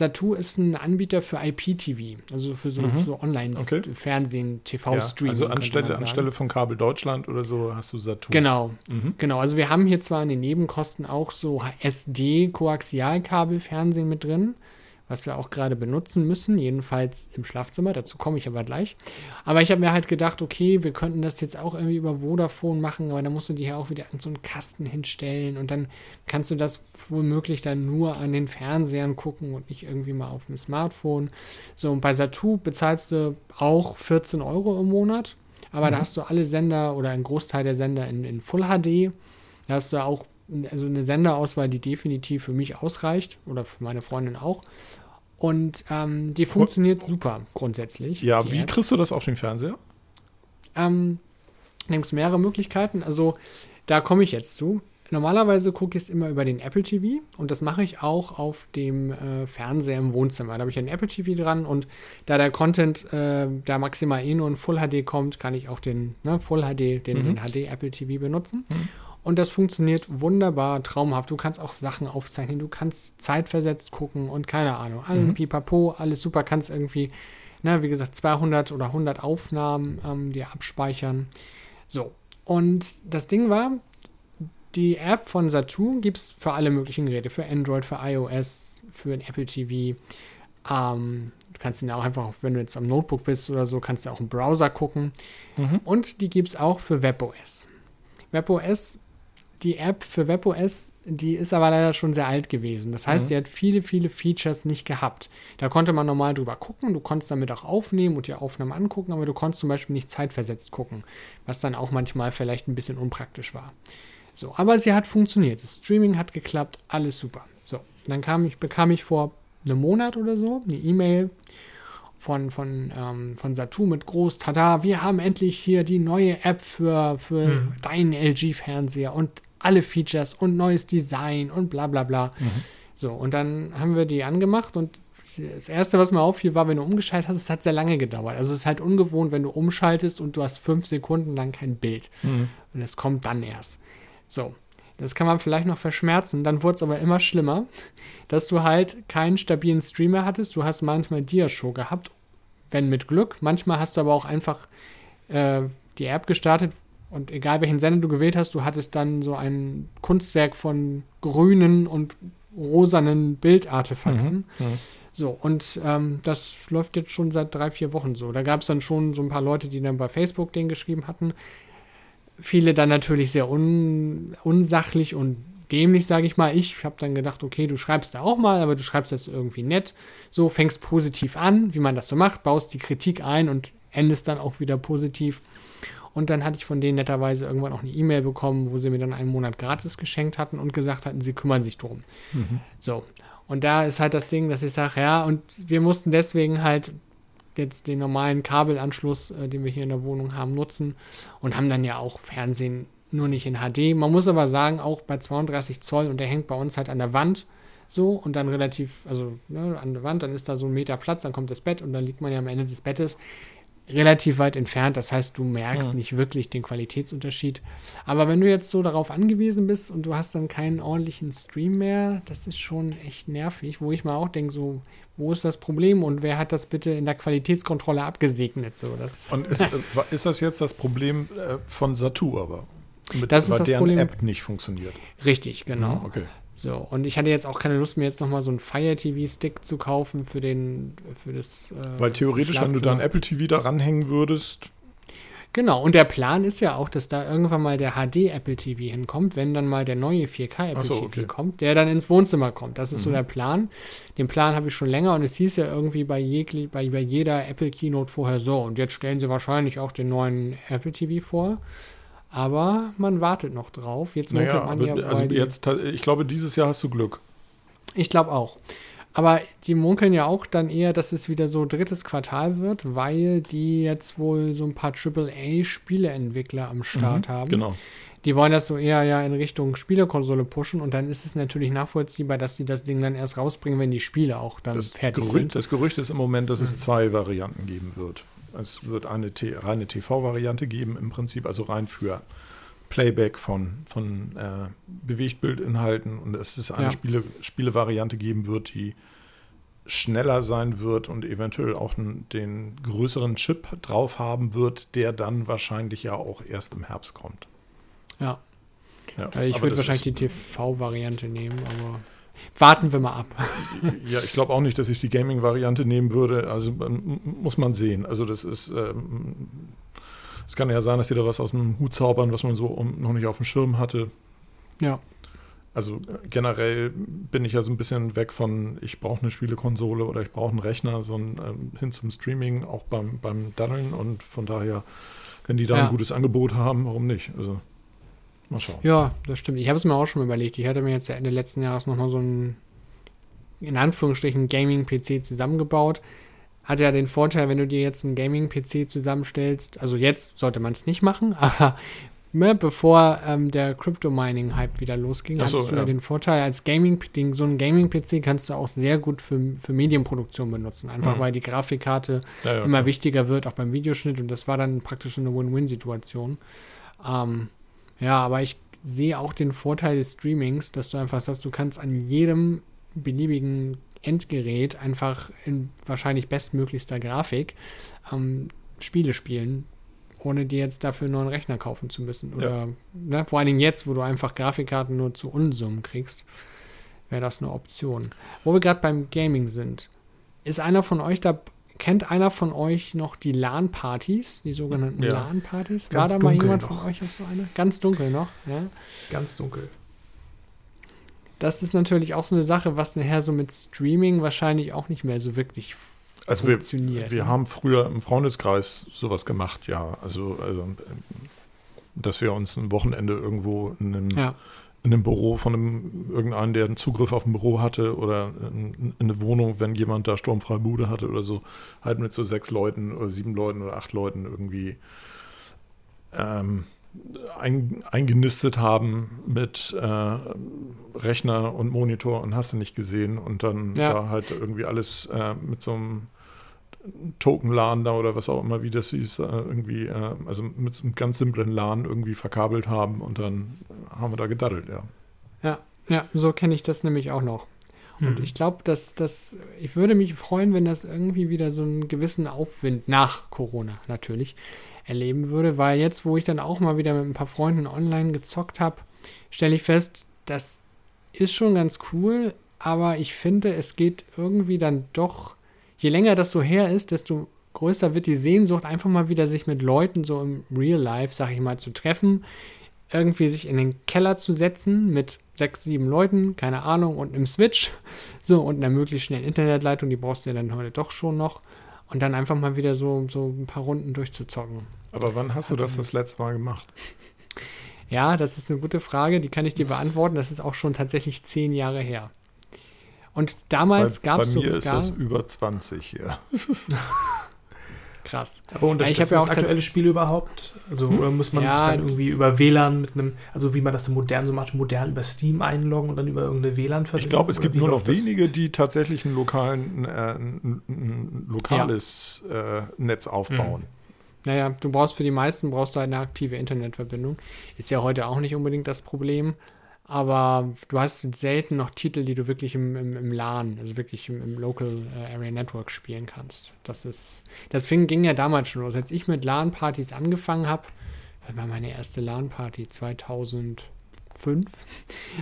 Satu ist ein Anbieter für IPTV, also für so, Mhm. so Okay. Online-Fernsehen, Ja, TV-Streaming. also könnte man anstelle, anstelle von Kabel Deutschland oder so hast du Saturn. Genau, Mhm. genau. Also wir haben hier zwar in den Nebenkosten auch so SD-Koaxialkabelfernsehen mit drin, was wir auch gerade benutzen müssen, jedenfalls im Schlafzimmer, dazu komme ich aber gleich. Aber ich habe mir halt gedacht, okay, wir könnten das jetzt auch irgendwie über Vodafone machen, aber dann musst du dir ja auch wieder an so einen Kasten hinstellen und dann kannst du das womöglich dann nur an den Fernsehern gucken und nicht irgendwie mal auf dem Smartphone. So, und bei Satu bezahlst du auch 14 Euro im Monat, aber da Mhm. hast du alle Sender oder einen Großteil der Sender in, in Full HD. Da hast du auch also eine Senderauswahl, die definitiv für mich ausreicht oder für meine Freundin auch. Und ähm, die funktioniert super grundsätzlich. Ja, wie App. kriegst du das auf den Fernseher? Ähm, da gibt es mehrere Möglichkeiten. Also da komme ich jetzt zu. Normalerweise gucke ich es immer über den Apple TV und das mache ich auch auf dem äh, Fernseher im Wohnzimmer. Da habe ich einen Apple TV dran und da der Content äh, da maximal eh nur in Full HD kommt, kann ich auch den ne, Full HD, den, Mhm. den HD Apple TV benutzen. Mhm. Und das funktioniert wunderbar, traumhaft. Du kannst auch Sachen aufzeichnen, du kannst zeitversetzt gucken und keine Ahnung. Alles Mhm. pipapo, alles super. Kannst irgendwie, ne, wie gesagt, 200 oder 100 Aufnahmen ähm, dir abspeichern. So. Und das Ding war, die App von Satu gibt es für alle möglichen Geräte. Für Android, für iOS, für den Apple TV. Ähm, du kannst ihn ja auch einfach, wenn du jetzt am Notebook bist oder so, kannst du auch im Browser gucken. Mhm. Und die gibt es auch für WebOS. WebOS, die App für WebOS, die ist aber leider schon sehr alt gewesen. Das heißt, Mhm. die hat viele, viele Features nicht gehabt. Da konnte man normal drüber gucken, du konntest damit auch aufnehmen und dir Aufnahmen angucken, aber du konntest zum Beispiel nicht zeitversetzt gucken, was dann auch manchmal vielleicht ein bisschen unpraktisch war. So, aber sie hat funktioniert. Das Streaming hat geklappt, alles super. So, dann kam ich, bekam ich vor einem Monat oder so eine E-Mail von, von, ähm, von Satu mit groß, tada, wir haben endlich hier die neue App für, für Mhm. deinen LG-Fernseher und alle Features und neues Design und bla bla bla. Mhm. So, und dann haben wir die angemacht und das Erste, was mir auffiel, war, wenn du umgeschaltet hast, es hat sehr lange gedauert. Also es ist halt ungewohnt, wenn du umschaltest und du hast fünf Sekunden lang kein Bild. Mhm. Und es kommt dann erst. So, das kann man vielleicht noch verschmerzen. Dann wurde es aber immer schlimmer, dass du halt keinen stabilen Streamer hattest. Du hast manchmal Diashow gehabt, wenn mit Glück. Manchmal hast du aber auch einfach äh, die App gestartet und egal welchen Sender du gewählt hast, du hattest dann so ein Kunstwerk von grünen und rosanen Bildartefakten. Mhm. Mhm. So, und ähm, das läuft jetzt schon seit drei, vier Wochen so. Da gab es dann schon so ein paar Leute, die dann bei Facebook den geschrieben hatten. Viele dann natürlich sehr un, unsachlich und dämlich, sage ich mal. Ich habe dann gedacht, okay, du schreibst da auch mal, aber du schreibst das irgendwie nett. So, fängst positiv an, wie man das so macht, baust die Kritik ein und endest dann auch wieder positiv. Und dann hatte ich von denen netterweise irgendwann auch eine E-Mail bekommen, wo sie mir dann einen Monat gratis geschenkt hatten und gesagt hatten, sie kümmern sich drum. Mhm. So. Und da ist halt das Ding, dass ich sage, ja, und wir mussten deswegen halt jetzt den normalen Kabelanschluss, äh, den wir hier in der Wohnung haben, nutzen und haben dann ja auch Fernsehen nur nicht in HD. Man muss aber sagen, auch bei 32 Zoll und der hängt bei uns halt an der Wand so und dann relativ, also ne, an der Wand, dann ist da so ein Meter Platz, dann kommt das Bett und dann liegt man ja am Ende des Bettes relativ weit entfernt. Das heißt, du merkst Ja. nicht wirklich den Qualitätsunterschied. Aber wenn du jetzt so darauf angewiesen bist und du hast dann keinen ordentlichen Stream mehr, das ist schon echt nervig, wo ich mal auch denke, so, wo ist das Problem und wer hat das bitte in der Qualitätskontrolle abgesegnet? So, das, Und ist, äh, wa- ist das jetzt das Problem äh, von Satu aber? Mit, Das ist weil das deren Problem. App nicht funktioniert. richtig, genau. Mhm, Okay. So, und ich hatte jetzt auch keine Lust, mir jetzt nochmal so einen Fire TV-Stick zu kaufen für den, für das. Äh, Weil theoretisch, wenn du da ein. Apple TV da ranhängen würdest, Genau, und der Plan ist ja auch, dass da irgendwann mal der HD Apple TV hinkommt, wenn dann mal der neue 4K Apple so, TV okay. kommt, der dann ins Wohnzimmer kommt. Das ist so Mhm. der Plan. Den Plan habe ich schon länger und es hieß ja irgendwie bei, jegli, bei, bei jeder Apple Keynote vorher so. Und jetzt stellen sie wahrscheinlich auch den neuen Apple TV vor. Aber man wartet noch drauf. Jetzt naja, man ja, also jetzt, ich glaube, dieses Jahr hast du Glück. Ich glaube auch. Aber die munkeln ja auch dann eher, dass es wieder so drittes Quartal wird, weil die jetzt wohl so ein paar AAA-Spieleentwickler am Start Mhm, haben. Genau. Die wollen das so eher ja in Richtung Spielekonsole pushen und dann ist es natürlich nachvollziehbar, dass sie das Ding dann erst rausbringen, wenn die Spiele auch dann Das fertig Gerücht, sind. das Gerücht ist im Moment, dass es Mhm. zwei Varianten geben wird. Es wird eine T reine TV-Variante geben, im Prinzip, also rein für Playback von, von äh, Bewegtbildinhalten und dass es eine Ja. Spiele, Spielevariante geben wird, die schneller sein wird und eventuell auch den größeren Chip drauf haben wird, der dann wahrscheinlich ja auch erst im Herbst kommt. Ja. Ja, Ich würde wahrscheinlich ist- die TV-Variante nehmen, aber warten wir mal ab. Ja, ich glaube auch nicht, dass ich die Gaming-Variante nehmen würde. Also muss man sehen. Also das ist, ähm, es kann ja sein, dass die da was aus dem Hut zaubern, was man so noch nicht auf dem Schirm hatte. Ja. Also generell bin ich ja so ein bisschen weg von, ich brauche eine Spielekonsole oder ich brauche einen Rechner, so ein, ähm, hin zum Streaming, auch beim, beim Daddeln. Und von daher, wenn die da Ja. ein gutes Angebot haben, warum nicht? Also mal schauen. Ja, das stimmt. Ich habe es mir auch schon überlegt. Ich hatte mir jetzt ja Ende letzten Jahres nochmal so einen, in Anführungsstrichen, Gaming-PC zusammengebaut. Hat ja den Vorteil, wenn du dir jetzt einen Gaming-PC zusammenstellst, also jetzt sollte man es nicht machen, aber ne, bevor ähm, der Crypto-Mining-Hype wieder losging, so, hattest du ja. den Vorteil, als Gaming, den, so einen Gaming-PC kannst du auch sehr gut für, für Medienproduktion benutzen. Einfach Mhm. weil die Grafikkarte Ja, ja, immer wichtiger wird, auch beim Videoschnitt. Und das war dann praktisch eine Win-Win-Situation. Ähm, ja, aber ich sehe auch den Vorteil des Streamings, dass du einfach sagst, du kannst an jedem beliebigen Endgerät einfach in wahrscheinlich bestmöglichster Grafik ähm, Spiele spielen, ohne dir jetzt dafür einen neuen Rechner kaufen zu müssen. Oder ne, vor allen Dingen jetzt, wo du einfach Grafikkarten nur zu Unsummen kriegst, wäre das eine Option. Wo wir gerade beim Gaming sind, ist einer von euch da, kennt einer von euch noch die LAN-Partys, die sogenannten Ja. LAN-Partys? War da mal jemand noch. von euch auf so einer? Ganz dunkel noch, ja. Ganz dunkel. Das ist natürlich auch so eine Sache, was nachher so mit Streaming wahrscheinlich auch nicht mehr so wirklich Also wir, funktioniert. Wir ne? haben früher im Freundeskreis sowas gemacht, ja. Also, also ähm, dass wir uns ein Wochenende irgendwo in einem, ja, in einem Büro von einem, irgendeinem, der einen Zugriff auf ein Büro hatte oder in, in eine Wohnung, wenn jemand da sturmfreie Bude hatte oder so, halt mit so sechs Leuten oder sieben Leuten oder acht Leuten irgendwie ähm, ein, eingenistet haben mit äh, Rechner und Monitor und hast du nicht gesehen und dann Ja. da halt irgendwie alles äh, mit so einem Token-LAN da oder was auch immer, wie das hieß, äh, irgendwie, äh, also mit so einem ganz simplen LAN irgendwie verkabelt haben und dann haben wir da gedaddelt, ja. ja, ja, so kenne ich das nämlich auch noch. Und Hm. ich glaube, dass das, ich würde mich freuen, wenn das irgendwie wieder so einen gewissen Aufwind nach Corona natürlich erleben würde, weil jetzt, wo ich dann auch mal wieder mit ein paar Freunden online gezockt habe, stelle ich fest, das ist schon ganz cool, aber ich finde, es geht irgendwie dann doch, je länger das so her ist, desto größer wird die Sehnsucht, einfach mal wieder sich mit Leuten so im Real Life, sag ich mal, zu treffen, irgendwie sich in den Keller zu setzen mit sechs, sieben Leuten, keine Ahnung, und einem Switch, so, und einer möglichst schnellen Internetleitung, die brauchst du ja dann heute doch schon noch, und dann einfach mal wieder so, so ein paar Runden durchzuzocken. Aber wann hast du das das letzte Mal gemacht? Ja, das ist eine gute Frage, die kann ich dir beantworten. Das ist auch schon tatsächlich zehn Jahre her. Und damals gab es bei mir ist sogar... das über 20 ja. krass. Aber unterstützt Ich hab ja das auch aktuelle Spiel überhaupt? Also, Hm? oder muss man Ja, sich dann irgendwie über WLAN mit einem, also wie man das modern so macht, modern über Steam einloggen und dann über irgendeine WLAN-Verbindung? Ich glaube, es gibt nur noch das? wenige, die tatsächlich einen lokalen, äh, ein, ein lokales äh, Netz aufbauen. Naja, du brauchst für die meisten brauchst du eine aktive Internetverbindung. Ist ja heute auch nicht unbedingt das Problem. Aber du hast selten noch Titel, die du wirklich im, im, im LAN, also wirklich im, im Local äh, Area Network spielen kannst. Das ist, das fing, ging ja damals schon los. Als ich mit LAN-Partys angefangen habe, war meine erste LAN-Party 2005.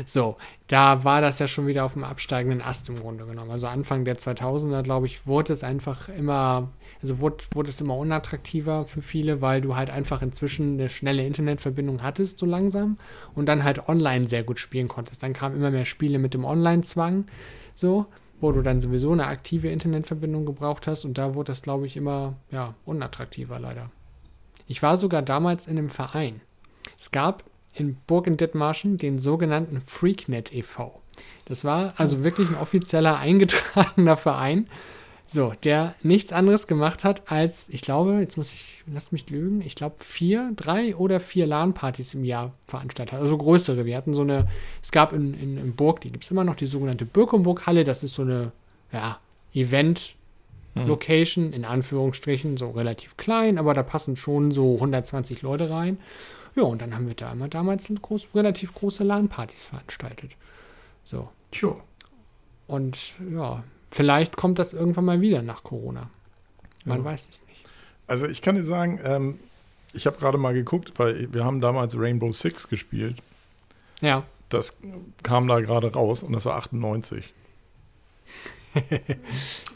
So, da war das ja schon wieder auf dem absteigenden Ast im Grunde genommen. Also Anfang der 2000er, glaube ich, wurde es einfach immer, also wurde, wurde es immer unattraktiver für viele, weil du halt einfach inzwischen eine schnelle Internetverbindung hattest, so langsam, und dann halt online sehr gut spielen konntest. Dann kamen immer mehr Spiele mit dem Online-Zwang, so, wo du dann sowieso eine aktive Internetverbindung gebraucht hast, und da wurde das, glaube ich, immer, ja, unattraktiver leider. Ich war sogar damals in einem Verein. Es gab in Burg in Dithmarschen den sogenannten Freaknet e.V. Das war also wirklich ein offizieller eingetragener Verein. So, der nichts anderes gemacht hat als, ich glaube, jetzt muss ich, lass mich lügen, ich glaube vier, drei oder vier LAN-Partys im Jahr veranstaltet hat. Also größere. Wir hatten so eine, es gab in, in, in Burg, die gibt es immer noch, die sogenannte Birkenburg-Halle. Das ist so eine, ja, Event-Location, in Anführungsstrichen, so relativ klein, aber da passen schon so 120 Leute rein. Ja, und dann haben wir da immer damals groß, relativ große LAN-Partys veranstaltet. So. Tja. Und ja, vielleicht kommt das irgendwann mal wieder nach Corona. Man Ja. weiß es nicht. Also ich kann dir sagen, ähm, ich habe gerade mal geguckt, weil wir haben damals Rainbow Six gespielt. Ja, Das kam da gerade raus und das war 98.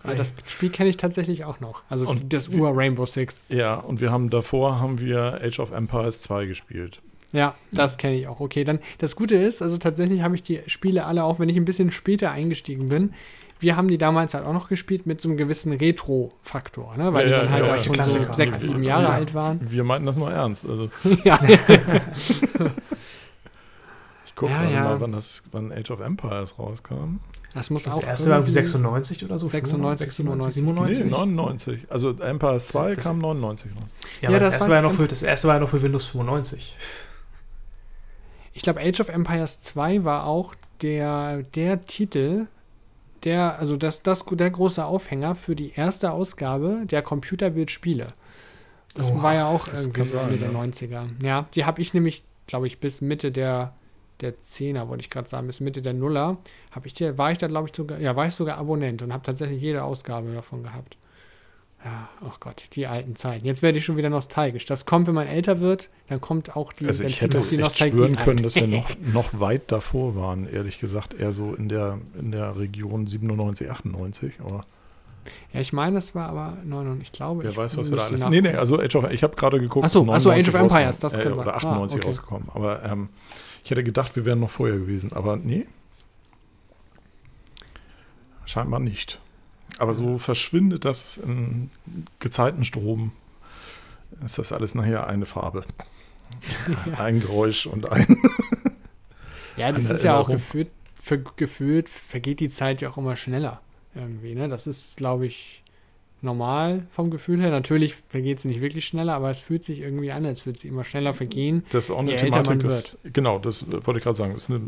aber das Spiel kenne ich tatsächlich auch noch. Also Und das Ur Rainbow Six. Ja, und wir haben davor haben wir Age of Empires 2 gespielt. Ja, das kenne ich auch. Okay, dann das Gute ist, also tatsächlich habe ich die Spiele alle, auch wenn ich ein bisschen später eingestiegen bin, wir haben die damals halt auch noch gespielt mit so einem gewissen Retro-Faktor, ne? weil Ja, die ja, dann halt ja, auch ja, schon Klassiker. so sechs, sieben Jahre Ja. alt waren. Wir meinten das mal ernst. Also ja. ich gucke Ja, ja. mal, wann, das, wann Age of Empires rauskam. Das muss Das auch erste war irgendwie irgendwie- 96 oder so. 96, 97, 97? 97. Nee, 99. Also Empires 2 Das- kam 99 noch. Ja, Ja, aber das das, erste war ja noch für, das erste war ja noch für Windows 95. Ich glaube, Age of Empires 2 war auch der, der Titel, der, also das, das, der große Aufhänger für die erste Ausgabe der Computerbildspiele. Das Oha, war ja auch irgendwie Ende der ja. 90er. Ja, die habe ich nämlich, glaube ich, bis Mitte der, der 10er, wollte ich gerade sagen, bis Mitte der Nuller, habe ich war ich da, glaube ich, sogar, ja, war ich sogar Abonnent und habe tatsächlich jede Ausgabe davon gehabt. Ja, oh Gott, die alten Zeiten. Jetzt werde ich schon wieder nostalgisch. Das kommt, wenn man älter wird, dann kommt auch die, Also ich hätte die Nostalgie ein. können, dass wir noch, noch weit davor waren, ehrlich gesagt. Eher so in der, in der Region 97, 98. Aber Ja, ich meine, das war aber 99. Ich glaube, wer ich weiß, was wir da alles... Nee, nee, also Age of... Ich habe gerade geguckt, Ach so, dass ach so, Age of 99 Empires, das äh, sein. Oder Ah, 98 okay. rausgekommen. Aber ähm, ich hätte gedacht, wir wären noch vorher gewesen. Aber nee, scheinbar nicht. Aber so verschwindet das in Gezeitenstrom. Ist das alles nachher eine Farbe. Ein Geräusch und ein... Ja, das ist ja auch gefühlt, ver, gefühlt vergeht die Zeit ja auch immer schneller irgendwie. Ne? Das ist, glaube ich, normal vom Gefühl her. Natürlich vergeht sie nicht wirklich schneller, aber es fühlt sich irgendwie an, als würde sie immer schneller vergehen. Das ist auch eine Thematik, des, genau, das äh, wollte ich gerade sagen, das ist eine,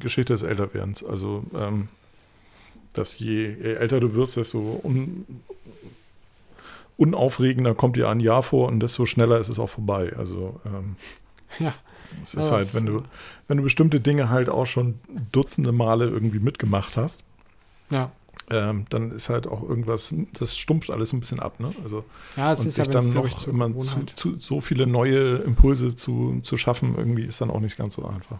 Geschichte des Älterwerdens. Also, ähm, dass je, je älter du wirst, desto un, unaufregender kommt dir ein Jahr vor und desto schneller ist es auch vorbei. Also, ähm, Ja. es ist halt, das- wenn du, wenn du bestimmte Dinge halt auch schon dutzende Male irgendwie mitgemacht hast, Ja, ähm, dann ist halt auch irgendwas, das stumpft alles ein bisschen ab, ne? Also, ja es und ist ja, sich wenn es dann noch immer zu, zu, so viele neue Impulse zu, zu schaffen, irgendwie ist dann auch nicht ganz so einfach.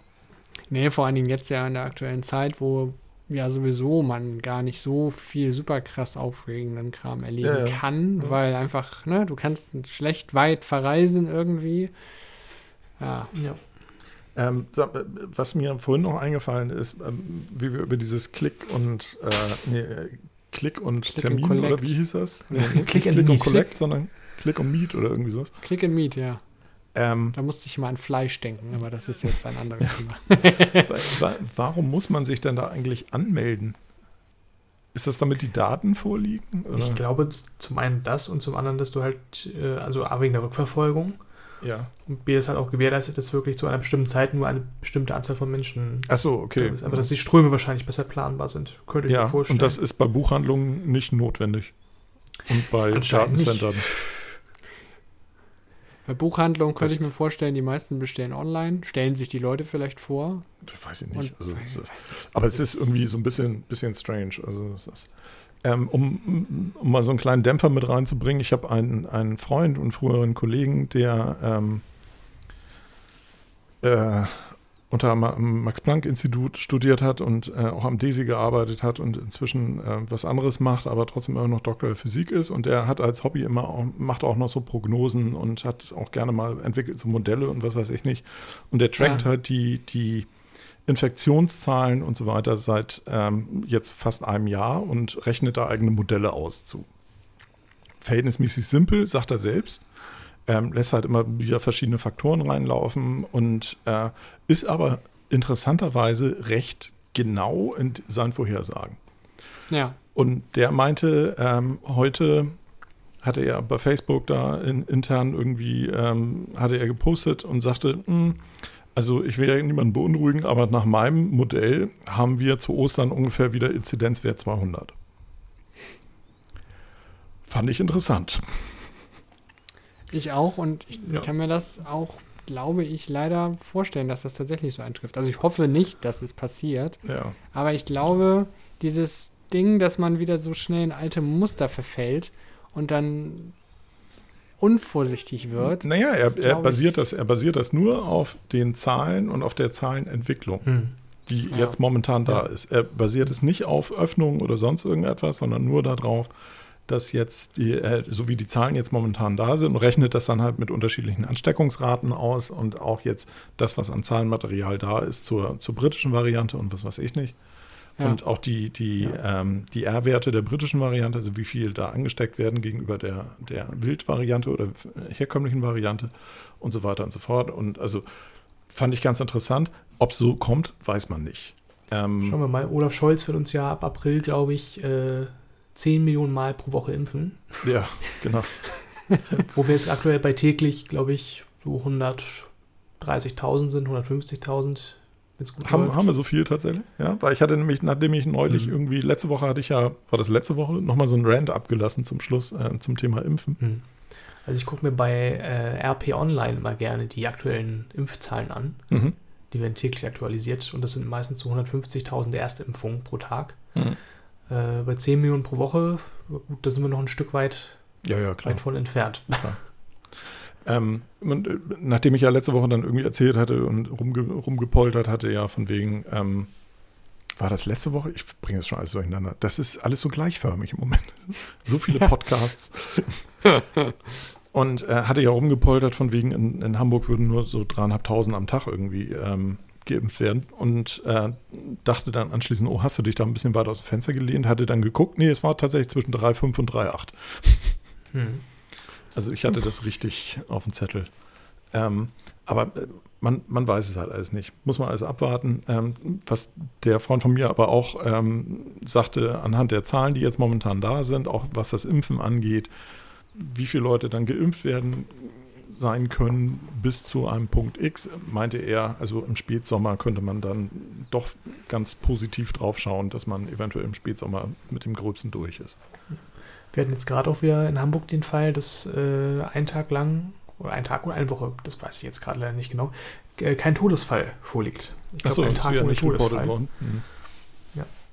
Nee, vor allen Dingen jetzt ja in der aktuellen Zeit, wo ja sowieso man gar nicht so viel super krass aufregenden Kram erleben Ja, ja. kann, Ja. weil einfach, ne, du kannst schlecht weit verreisen irgendwie. Ja, Ja. Ähm, äh, was mir vorhin noch eingefallen ist, ähm, wie wir über dieses Klick und äh, nee, Klick und Click Termin and oder wie hieß das? Nee, nicht Click and Click und Meet. Collect, sondern Click und Meet oder irgendwie sowas. Click and Meet, ja. Ähm, Da musste ich mal an Fleisch denken, aber das ist jetzt ein anderes Thema. wa- wa- warum muss man sich denn da eigentlich anmelden? Ist das damit die Daten vorliegen? Oder? Ich glaube, zum einen das und zum anderen, dass du halt, äh, also A wegen der Rückverfolgung ja. und B ist halt auch gewährleistet, dass wirklich zu einer bestimmten Zeit nur eine bestimmte Anzahl von Menschen Ach so, okay. ist. Einfach, dass die Ströme wahrscheinlich besser planbar sind. Könnte ich ja, mir vorstellen. und das ist bei Buchhandlungen nicht notwendig. Und bei. Datencentern. Bei Buchhandlungen könnte Das- ich mir vorstellen, die meisten bestellen online, stellen sich die Leute vielleicht vor. Das weiß ich nicht. Also, weiß- ist, aber es Das- ist irgendwie so ein bisschen, bisschen strange. Also es ist, ähm, um, um mal so einen kleinen Dämpfer mit reinzubringen, ich habe einen, einen Freund und früheren Kollegen, der ähm, äh, unter am Max-Planck-Institut studiert hat und äh, auch am DESI gearbeitet hat und inzwischen äh, was anderes macht, aber trotzdem immer noch Doktor der Physik ist. Und der hat als Hobby immer auch, macht auch noch so Prognosen und hat auch gerne mal entwickelt so Modelle und was weiß ich nicht. Und der trackt Ja. halt die, die Infektionszahlen und so weiter seit ähm, jetzt fast einem Jahr und rechnet da eigene Modelle aus zu. Verhältnismäßig simpel, sagt er selbst. Ähm, lässt halt immer wieder verschiedene Faktoren reinlaufen und äh, ist aber interessanterweise recht genau in seinen Vorhersagen. Ja, Und der meinte, ähm, heute hatte er bei Facebook da in, intern irgendwie, ähm, hatte er gepostet und sagte, "Hm, also ich will ja niemanden beunruhigen, aber nach meinem Modell haben wir zu Ostern ungefähr wieder Inzidenzwert 200. Fand ich interessant. Ich auch und ich Ja. kann mir das auch, glaube ich, leider vorstellen, dass das tatsächlich so eintrifft. Also ich hoffe nicht, dass es passiert, Ja. aber ich glaube, dieses Ding, dass man wieder so schnell in alte Muster verfällt und dann unvorsichtig wird. Naja, er, er, basiert das, er basiert das nur auf den Zahlen und auf der Zahlenentwicklung, Hm. die Ja. jetzt momentan da Ja. ist. Er basiert es nicht auf Öffnungen oder sonst irgendetwas, sondern nur darauf, dass jetzt die, äh, so wie die Zahlen jetzt momentan da sind und rechnet das dann halt mit unterschiedlichen Ansteckungsraten aus und auch jetzt das, was an Zahlenmaterial da ist zur, zur britischen Variante und was weiß ich nicht. Ja. Und auch die, die, ähm, die R-Werte der britischen Variante, also wie viel da angesteckt werden gegenüber der, der Wildvariante oder herkömmlichen Variante und so weiter und so fort. Und also fand ich ganz interessant. Ob es so kommt, weiß man nicht. Ähm, Schauen wir mal, Olaf Scholz wird uns ja ab April, glaube ich, äh, 10 Millionen Mal pro Woche impfen. ja, genau. Wo wir jetzt aktuell bei täglich, glaube ich, so 130.000 sind, 150.000, wenn es gut Haben, läuft. haben wir so viel tatsächlich? Ja, weil ich hatte nämlich, nachdem ich neulich Mhm. irgendwie, letzte Woche hatte ich ja, war das letzte Woche, nochmal so ein Rant abgelassen zum Schluss äh, zum Thema Impfen. Hm. Also ich gucke mir bei äh, RP Online immer gerne die aktuellen Impfzahlen an. Mhm. Die werden täglich aktualisiert und das sind meistens so 150.000 Erstimpfungen pro Tag. Mhm. Äh, bei 10 Millionen pro Woche, gut, da sind wir noch ein Stück weit, Ja, ja, klar. weit von entfernt. Ähm, und, äh, nachdem ich ja letzte Woche dann irgendwie erzählt hatte und rumge rumgepoltert hatte, ja, von wegen, ähm, war das letzte Woche? Ich bringe das schon alles durcheinander. Das ist alles so gleichförmig im Moment. so viele. Podcasts. und äh, hatte ja rumgepoltert, von wegen, in, in Hamburg würden nur so dreieinhalbtausend am Tag irgendwie ähm, geimpft werden. Und äh, dachte dann anschließend, oh, hast du dich da ein bisschen weiter aus dem Fenster gelehnt? Hatte dann geguckt, nee, es war tatsächlich zwischen 3,5 und 3,8. Hm. Also ich hatte das richtig auf dem Zettel. Ähm, aber äh, man, man weiß es halt alles nicht. Muss man alles abwarten. Ähm, was der Freund von mir aber auch ähm, sagte, anhand der Zahlen, die jetzt momentan da sind, auch was das Impfen angeht, wie viele Leute dann geimpft werden sein können bis zu einem Punkt X, meinte er, also im Spätsommer könnte man dann doch ganz positiv drauf schauen, dass man eventuell im Spätsommer mit dem Gröbsten durch ist. Wir hatten jetzt gerade auch wieder in Hamburg den Fall, dass äh, ein Tag lang, oder ein Tag oder eine Woche, das weiß ich jetzt gerade leider nicht genau, äh, kein Todesfall vorliegt. Ich Achso, ein das ist wieder nicht reportet worden. Mhm.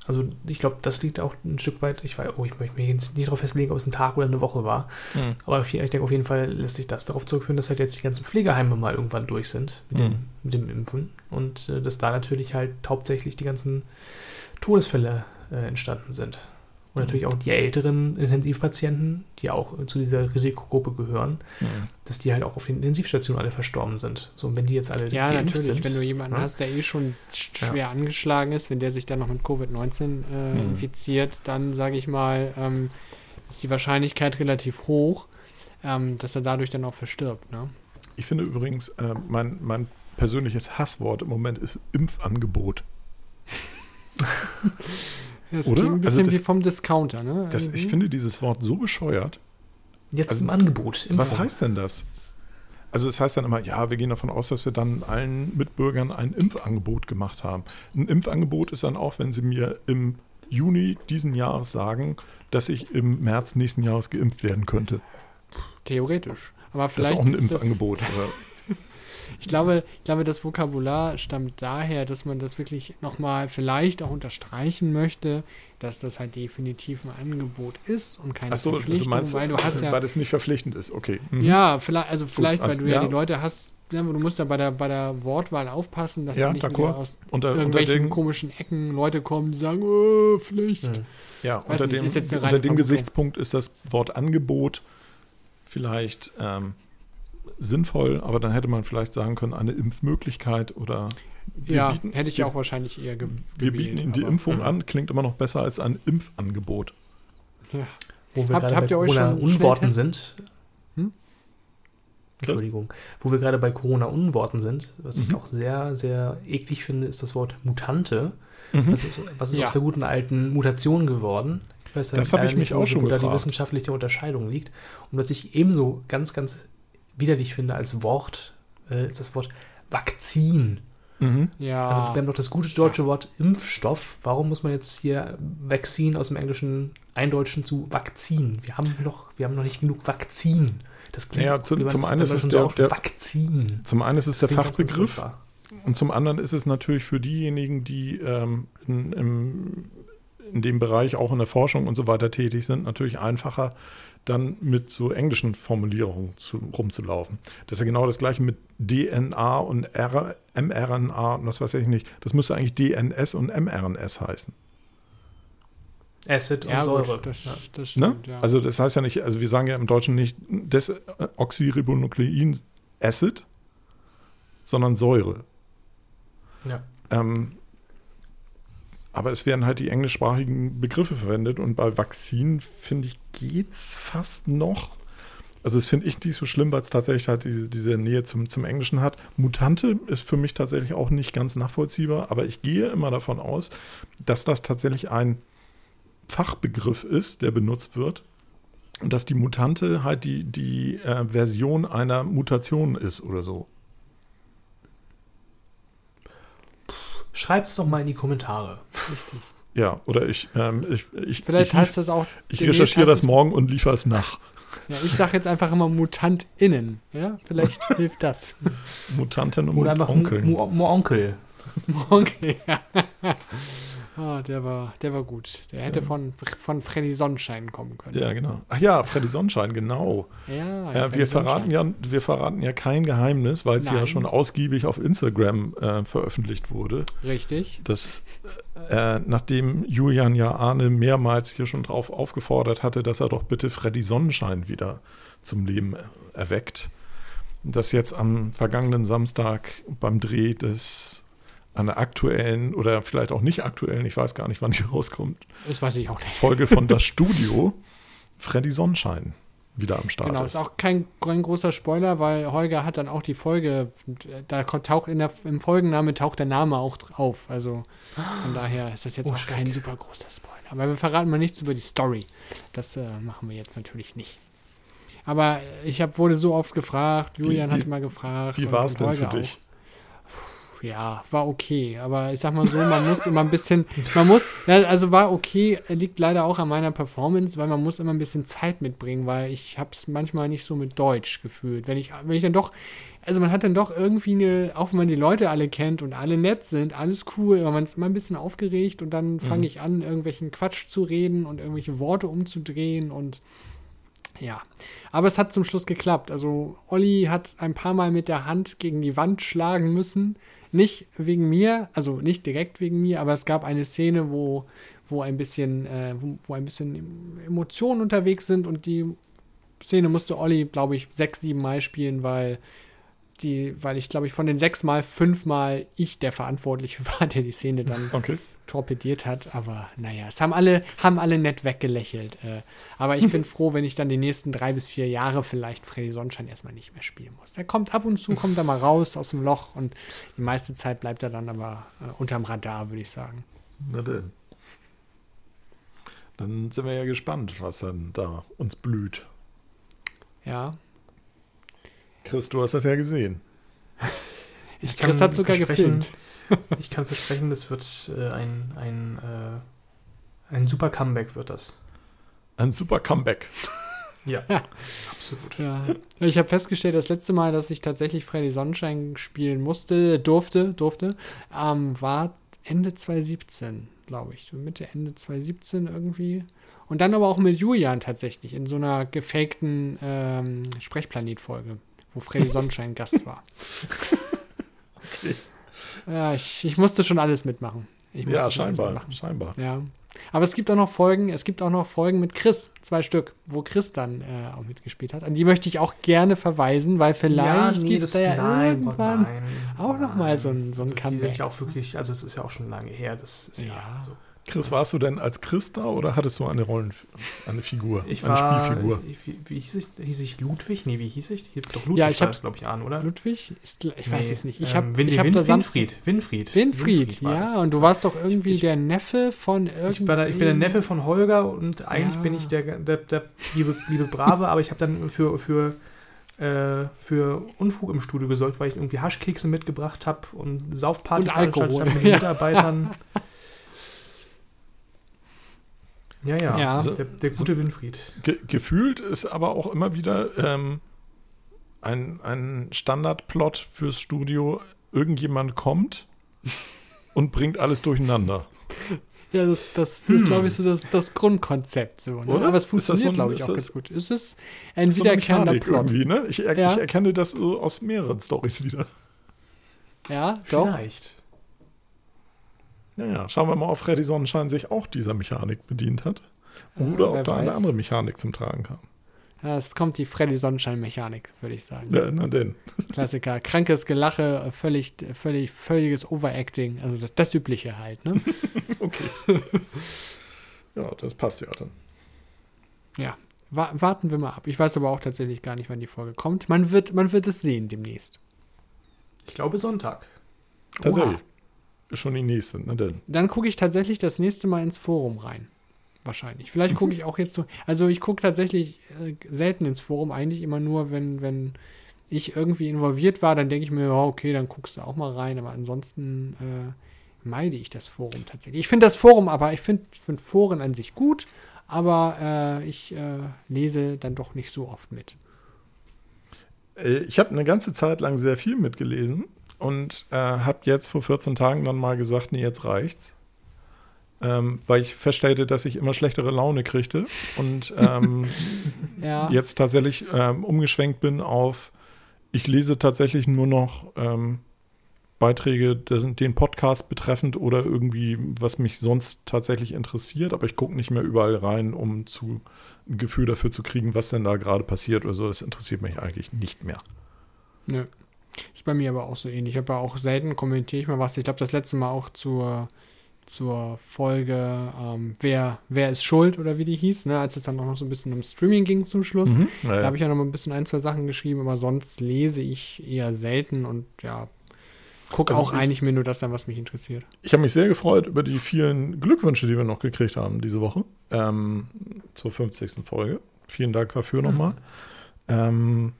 Also ich glaube, das liegt auch ein Stück weit, ich weiß, oh, ich möchte mich jetzt nicht darauf festlegen, ob es ein Tag oder eine Woche war. Mhm. Aber ich denke, auf jeden Fall lässt sich das darauf zurückführen, dass halt jetzt die ganzen Pflegeheime mal irgendwann durch sind mit, Mhm. dem, mit dem Impfen. Und äh, dass da natürlich halt hauptsächlich die ganzen Todesfälle äh, entstanden sind. Und natürlich auch die älteren Intensivpatienten, die auch zu dieser Risikogruppe gehören, Mhm. dass die halt auch auf den Intensivstationen alle verstorben sind. So, und wenn die jetzt alle Ja, natürlich. sind, Wenn du jemanden Ja. hast, der eh schon sch- Ja. schwer angeschlagen ist, wenn der sich dann noch mit Covid-19 äh, Mhm. infiziert, dann sage ich mal, ähm, ist die Wahrscheinlichkeit relativ hoch, ähm, dass er dadurch dann auch verstirbt. Ne? Ich finde übrigens, äh, mein, mein persönliches Hasswort im Moment ist Impfangebot. Das Oder? klingt ein Also bisschen das- wie vom Discounter. Ne? Das, ich Irgendwie. finde dieses Wort so bescheuert. jetzt also, im Angebot. Was Impfung. heißt denn das? Also es heißt dann immer, ja, wir gehen davon aus, dass wir dann allen Mitbürgern ein Impfangebot gemacht haben. Ein Impfangebot ist dann auch, wenn sie mir im Juni diesen Jahres sagen, dass ich im März nächsten Jahres geimpft werden könnte. Theoretisch. Aber Das ist vielleicht auch ein ist das- Impfangebot. Ich glaube, ich glaube, das Vokabular stammt daher, dass man das wirklich nochmal vielleicht auch unterstreichen möchte, dass das halt definitiv ein Angebot ist und keine Achso, du Verpflichtung, meinst, weil du hast ja, weil das nicht verpflichtend ist. Okay. Mhm. ja, vielleicht, also vielleicht, weil also, du ja, ja. die Leute hast, ja, du musst ja bei der, bei der Wortwahl aufpassen, dass Ja, da nicht aus Unter, unter irgendwelchen dem, komischen Ecken Leute kommen, die sagen, oh, Pflicht. Hm. ja, Weiß unter nicht, dem, ist jetzt eine unter dem. Gesichtspunkt ist das Wort Angebot vielleicht ähm, sinnvoll, aber dann hätte man vielleicht sagen können, eine Impfmöglichkeit oder wir Ja, bieten- hätte ich ja auch wahrscheinlich eher ge Wir gewählt, bieten Ihnen die Impfung Mhm. an, klingt immer noch besser als ein Impfangebot. Ja. Wo wir Habt- gerade habt bei ihr euch schon Corona-Unworten sind. Hm? Entschuldigung. Wo wir gerade bei Corona-Unworten sind, was ich Mhm. auch sehr, sehr eklig finde, ist das Wort Mutante. Mhm. Was ist, was ist Ja. aus der guten alten Mutation geworden? Ich weiß Das ja hab ich mich nicht, wo- auch schon wo da die gefragt. wissenschaftliche Unterscheidung liegt. Und was ich ebenso ganz, ganz widerlich finde als Wort, äh, ist das Wort Vakzin. Mhm. Ja. Also wir haben doch das gute deutsche Wort Impfstoff. Warum muss man jetzt hier Vaccine aus dem Englischen eindeutschen zu Vakzin? Wir haben noch, wir haben noch nicht genug Vakzin. Das Ja, zu- zum sich einen ist der- so der- Vakzin. Zum einen ist es der Klingt Fachbegriff und zum anderen ist es natürlich für diejenigen, die ähm, in, im, in dem Bereich auch in der Forschung und so weiter tätig sind, natürlich einfacher, dann mit so englischen Formulierungen zu, rumzulaufen. Das ist ja genau das gleiche mit DNA und R, mRNA und was weiß ich nicht. Das müsste eigentlich DNS und mRNS heißen. Acid und Also, ja, gut, Säure. das, ja. das Ne? stimmt, ja. Also das heißt ja nicht, also wir sagen ja im Deutschen nicht Desoxyribonuklein Acid, sondern Säure. Ja. Ähm, aber es werden halt die englischsprachigen Begriffe verwendet und bei Vakzin, finde ich, geht's fast noch. Also das finde ich nicht so schlimm, weil es tatsächlich halt diese, diese Nähe zum, zum Englischen hat. Mutante ist für mich tatsächlich auch nicht ganz nachvollziehbar, aber ich gehe immer davon aus, dass das tatsächlich ein Fachbegriff ist, der benutzt wird. Und dass die Mutante halt die, die äh, Version einer Mutation ist oder so. Schreib's doch mal in die Kommentare. Richtig. Ja, oder ich, ähm, ich, ich, Vielleicht ich, heißt das auch. ich recherchiere das es- morgen und liefere es nach. Ja, ich sage jetzt einfach immer MutantInnen. Ja, vielleicht hilft das. Mutanten und Oder einfach Onkeln. Mu- Mu- Onkel. Okay. Ah, der war, der war gut. Der hätte von, von Freddy Sonnenschein kommen können. Ja, genau. Ach ja, Freddy Sonnenschein, genau. Ja, Äh, Freddy wir, verraten ja, wir verraten ja kein Geheimnis, weil es ja schon ausgiebig auf Instagram äh, veröffentlicht wurde. Richtig. dass äh, nachdem Julian ja Arne mehrmals hier schon drauf aufgefordert hatte, dass er doch bitte Freddy Sonnenschein wieder zum Leben erweckt, dass jetzt am vergangenen Samstag beim Dreh des einer aktuellen oder vielleicht auch nicht aktuellen, ich weiß gar nicht, wann die rauskommt, Das weiß ich auch nicht. Folge von Das Studio, Freddy Sonnenschein wieder am Start Genau, ist auch kein, kein großer Spoiler, weil Holger hat dann auch die Folge, da kommt- taucht in der, im Folgenname taucht der Name auch auf. Also von daher ist das jetzt Oh, auch Schreck. kein super großer Spoiler. Aber wir verraten mal nichts über die Story. Das äh, machen wir jetzt natürlich nicht. Aber ich hab, wurde so oft gefragt, Julian wie- hatte mal gefragt. Wie war es denn Holger für dich? Auch. Ja, war okay. Aber ich sag mal so, man muss immer ein bisschen, man muss, also war okay, liegt leider auch an meiner Performance, weil man muss immer ein bisschen Zeit mitbringen, weil ich habe es manchmal nicht so mit Deutsch gefühlt. Wenn ich, wenn ich dann doch, also man hat dann doch irgendwie eine, auch wenn man die Leute alle kennt und alle nett sind, alles cool, aber man ist immer ein bisschen aufgeregt und dann fange ich an, irgendwelchen Quatsch zu reden und irgendwelche Worte umzudrehen und ja, aber es hat zum Schluss geklappt. Also Olli hat ein paar Mal mit der Hand gegen die Wand schlagen müssen. Nicht wegen mir, also nicht direkt wegen mir, aber es gab eine Szene, wo, wo ein bisschen, äh, wo, wo ein bisschen Emotionen unterwegs sind und die Szene musste Olli, glaube ich, sechs, sieben Mal spielen, weil die, weil ich, glaube ich, von den sechs Mal fünfmal ich der Verantwortliche war, der die Szene dann Okay. Torpediert hat, aber naja, es haben alle, haben alle nett weggelächelt. Äh, aber ich bin froh, wenn ich dann die nächsten drei bis vier Jahre vielleicht Freddy Sonnenschein erstmal nicht mehr spielen muss. Er kommt ab und zu, kommt er mal raus aus dem Loch und die meiste Zeit bleibt er dann aber äh, unterm Radar, würde ich sagen. Na denn. Dann sind wir ja gespannt, was dann da uns blüht. Ja. Chris, du hast das ja gesehen. Ich Chris hat sogar gefilmt. Ich kann versprechen, das wird äh, ein, ein, äh, ein super Comeback wird das. Ein super Comeback. Ja, absolut. Ja. Ich habe festgestellt, das letzte Mal, dass ich tatsächlich Freddy Sonnenschein spielen musste, durfte, durfte, ähm, war Ende 2017, glaube ich. Mitte, Ende 2017 irgendwie. Und dann aber auch mit Julian tatsächlich in so einer gefakten ähm, Sprechplanet-Folge, wo Freddy Sonnenschein Gast war. Ja, ich, ich musste schon alles mitmachen. Ja, scheinbar. mitmachen. Scheinbar. Ja. Aber es gibt auch noch Folgen, es gibt auch noch Folgen mit Chris, zwei Stück, wo Chris dann äh, auch mitgespielt hat. An die möchte ich auch gerne verweisen, weil vielleicht nee, gibt es da ja nein, irgendwann nein, auch noch mal so ein- so ein Also Die sind ja auch wirklich, also es ist ja auch schon lange her, das ist ja, Ja. so Chris, warst du denn als Chris da oder hattest du eine Rollen, eine Figur, Ich eine war, Spielfigur? Wie, wie hieß ich? Hieß ich Ludwig? Nee, wie hieß ich? Hier- Doch Ludwig Ja, ich es, glaube ich, an, oder? Ludwig? Ist, ich weiß Nee, es nicht. Ich ähm, habe Win, ich hab da Winfried. Winfried. Winfried, war ja. Und du warst doch irgendwie Ich- der Neffe von irgendwie. Ich bin, der, ich bin der Neffe von Holger und eigentlich Ja. bin ich der, der, der liebe, liebe Brave, aber ich habe dann für, für, äh, für Unfug im Studio gesorgt, weil ich irgendwie Haschkekse mitgebracht habe und Saufparty Und Alkohol. veranstaltet hab mit den. Mitarbeitern. Ja, ja, Ja. Der, der gute Winfried. Ge gefühlt ist aber auch immer wieder ähm, ein, ein Standardplot fürs Studio. Irgendjemand kommt und bringt alles durcheinander. Ja, das, das, das ist, Hm. glaube ich, so das, das Grundkonzept. So, ne? Oder? Aber es Ist das funktioniert, so glaube ich, ist auch das- ganz gut. Es ist ein So eine wiederkehrender Mechanik Plot. irgendwie, ne? Ich, er Ja. ich erkenne das so aus mehreren Stories wieder. Ja, doch. Vielleicht. Naja, schauen wir mal, ob Freddy Sonnenschein sich auch dieser Mechanik bedient hat. Ja, Oder ob wer da eine weiß. andere Mechanik zum Tragen kam. Ja, es kommt die Freddy Sonnenschein-Mechanik, würde ich sagen. Ja, na denn. Klassiker. Krankes Gelache, völlig, völlig, völliges Overacting. Also das, das Übliche halt, ne? Okay. ja, das passt ja dann. ja. Wa warten wir mal ab. Ich weiß aber auch tatsächlich gar nicht, wann die Folge kommt. Man wird, man wird es sehen demnächst. Ich glaube Sonntag. Tatsächlich. Ist schon die nächste, na denn. Dann gucke ich tatsächlich das nächste Mal ins Forum rein. Wahrscheinlich. Vielleicht gucke ich auch jetzt so. Also ich gucke tatsächlich äh, selten ins Forum, eigentlich immer nur, wenn, wenn ich irgendwie involviert war, dann denke ich mir, ja, okay, dann guckst du auch mal rein. Aber ansonsten äh, meide ich das Forum tatsächlich. Ich finde das Forum, aber ich finde find Foren an sich gut, aber äh, ich äh, lese dann doch nicht so oft mit. Äh, Ich habe eine ganze Zeit lang sehr viel mitgelesen und äh, habe jetzt vor 14 Tagen dann mal gesagt, nee, jetzt reicht's. Ähm, weil ich feststellte, dass ich immer schlechtere Laune kriegte und ähm, Ja. jetzt tatsächlich ähm, umgeschwenkt bin auf, ich lese tatsächlich nur noch ähm, Beiträge, den Podcast betreffend oder irgendwie, was mich sonst tatsächlich interessiert, aber ich gucke nicht mehr überall rein, um zu, ein Gefühl dafür zu kriegen, was denn da gerade passiert oder so. Das interessiert mich eigentlich nicht mehr. Nö. Ist bei mir aber auch so ähnlich. Ich habe ja auch selten kommentiere ich mal was. Ich glaube, das letzte Mal auch zur, zur Folge ähm, wer, wer ist schuld oder wie die hieß, ne? als es dann auch noch so ein bisschen um Streaming ging zum Schluss. Mhm. Da Naja. habe ich ja noch mal ein bisschen ein, zwei Sachen geschrieben, aber sonst lese ich eher selten und ja, gucke Also auch ich- eigentlich mir nur das an, was mich interessiert. Ich habe mich sehr gefreut über die vielen Glückwünsche, die wir noch gekriegt haben diese Woche ähm, zur 50. Folge. Vielen Dank dafür nochmal. Ähm,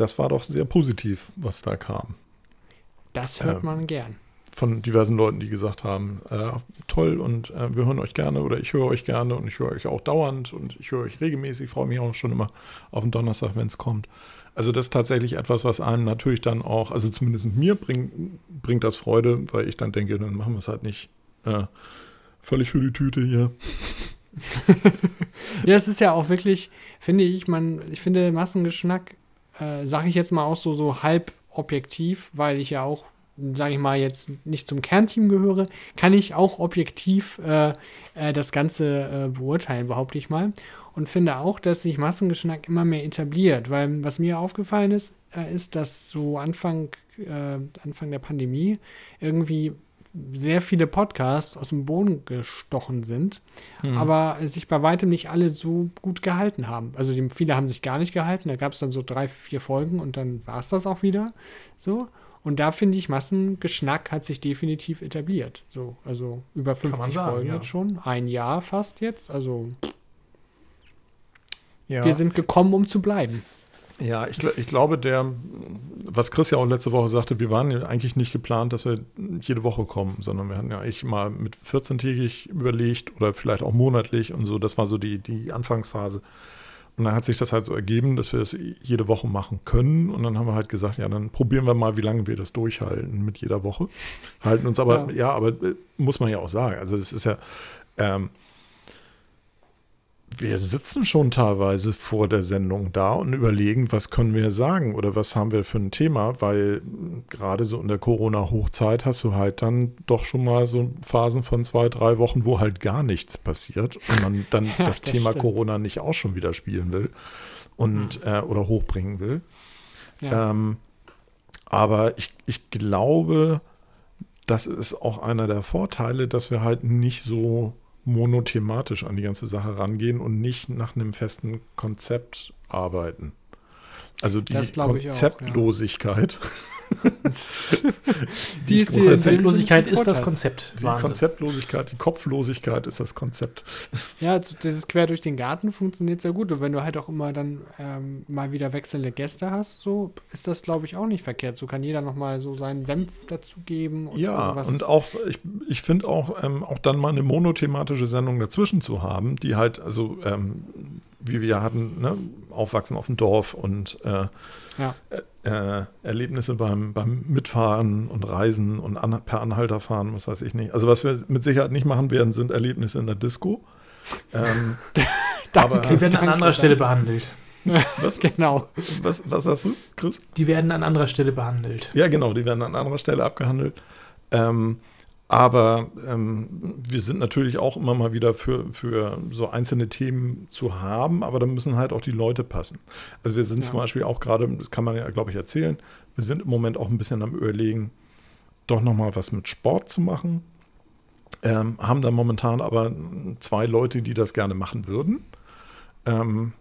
das war doch sehr positiv, was da kam. Das hört Ähm, man gern. Von diversen Leuten, die gesagt haben, äh, toll und äh, wir hören euch gerne oder ich höre euch gerne und ich höre euch auch dauernd und ich höre euch regelmäßig, freue mich auch schon immer auf den Donnerstag, wenn es kommt. Also das ist tatsächlich etwas, was einem natürlich dann auch, also zumindest mir bringt, bringt das Freude, weil ich dann denke, dann machen wir es halt nicht äh, völlig für die Tüte hier. Ja, es ist ja auch wirklich, finde ich, man, ich finde Massengeschnack, äh, sage ich jetzt mal auch so, so halb objektiv, weil ich ja auch, sage ich mal, jetzt nicht zum Kernteam gehöre, kann ich auch objektiv äh, äh, das Ganze äh, beurteilen, behaupte ich mal. Und finde auch, dass sich Massengeschnack immer mehr etabliert, weil was mir aufgefallen ist, äh, ist, dass so Anfang, äh, Anfang der Pandemie irgendwie sehr viele Podcasts aus dem Boden gestochen sind, aber sich bei weitem nicht alle so gut gehalten haben. Also die, viele haben sich gar nicht gehalten, da gab es dann so drei, vier Folgen und dann war es das auch wieder. So. Und da finde ich, Massengeschnack hat sich definitiv etabliert. So, also über man 50 sagen, Folgen ja. jetzt schon. Ein Jahr fast jetzt. Also Ja, wir sind gekommen, um zu bleiben. Ja ich, ich glaube, der, was Chris ja auch letzte Woche sagte, wir waren ja eigentlich nicht geplant, dass wir jede Woche kommen, sondern wir hatten ja eigentlich mal mit 14-tägig überlegt oder vielleicht auch monatlich und so. Das war so die, die Anfangsphase. Und dann hat sich das halt so ergeben, dass wir es jede Woche machen können. Und dann haben wir halt gesagt, ja, dann probieren wir mal, wie lange wir das durchhalten mit jeder Woche. Halten uns aber, ja, Ja. aber äh, muss man ja auch sagen. Also es ist ja, ähm, wir sitzen schon teilweise vor der Sendung da und überlegen, was können wir sagen oder was haben wir für ein Thema, weil gerade so in der Corona-Hochzeit hast du halt dann doch schon mal so Phasen von zwei, drei Wochen, wo halt gar nichts passiert und man dann Ja, das, das Thema stimmt. Corona nicht auch schon wieder spielen will und äh, oder hochbringen will. Ja. Ähm, aber ich, ich glaube, das ist auch einer der Vorteile, dass wir halt nicht so monothematisch an die ganze Sache rangehen und nicht nach einem festen Konzept arbeiten. Also die ich auch. Konzeptlosigkeit. Die ist die Konzeptlosigkeit ist das. Konzept. Die Wahnsinn. Konzeptlosigkeit, die Kopflosigkeit ist das Konzept. Ja, dieses Quer durch den Garten funktioniert sehr gut. Und wenn du halt auch immer dann ähm, mal wieder wechselnde Gäste hast, so ist das, glaube ich, auch nicht verkehrt. So kann jeder nochmal so seinen Senf dazugeben. Und Ja, irgendwas- und auch, ich, ich finde auch, ähm, auch dann mal eine monothematische Sendung dazwischen zu haben, die halt, also, ähm, wie wir hatten, ne, Aufwachsen auf dem Dorf und äh, Ja. äh, Erlebnisse beim, beim Mitfahren und Reisen und an, per Anhalter fahren, was weiß ich nicht. Also, was wir mit Sicherheit nicht machen werden, sind Erlebnisse in der Disco. Ähm, aber Die werden an anderer Stelle behandelt. was, Genau. was, was hast du, Chris? Die werden an anderer Stelle behandelt. Ja, genau, die werden an anderer Stelle abgehandelt. Ähm, aber ähm, wir sind natürlich auch immer mal wieder für, für so einzelne Themen zu haben, aber da müssen halt auch die Leute passen. Also wir sind Ja. zum Beispiel auch gerade, das kann man ja, glaube ich, erzählen, wir sind im Moment auch ein bisschen am Überlegen, doch nochmal was mit Sport zu machen. Ähm, haben da momentan aber zwei Leute, die das gerne machen würden. Ähm,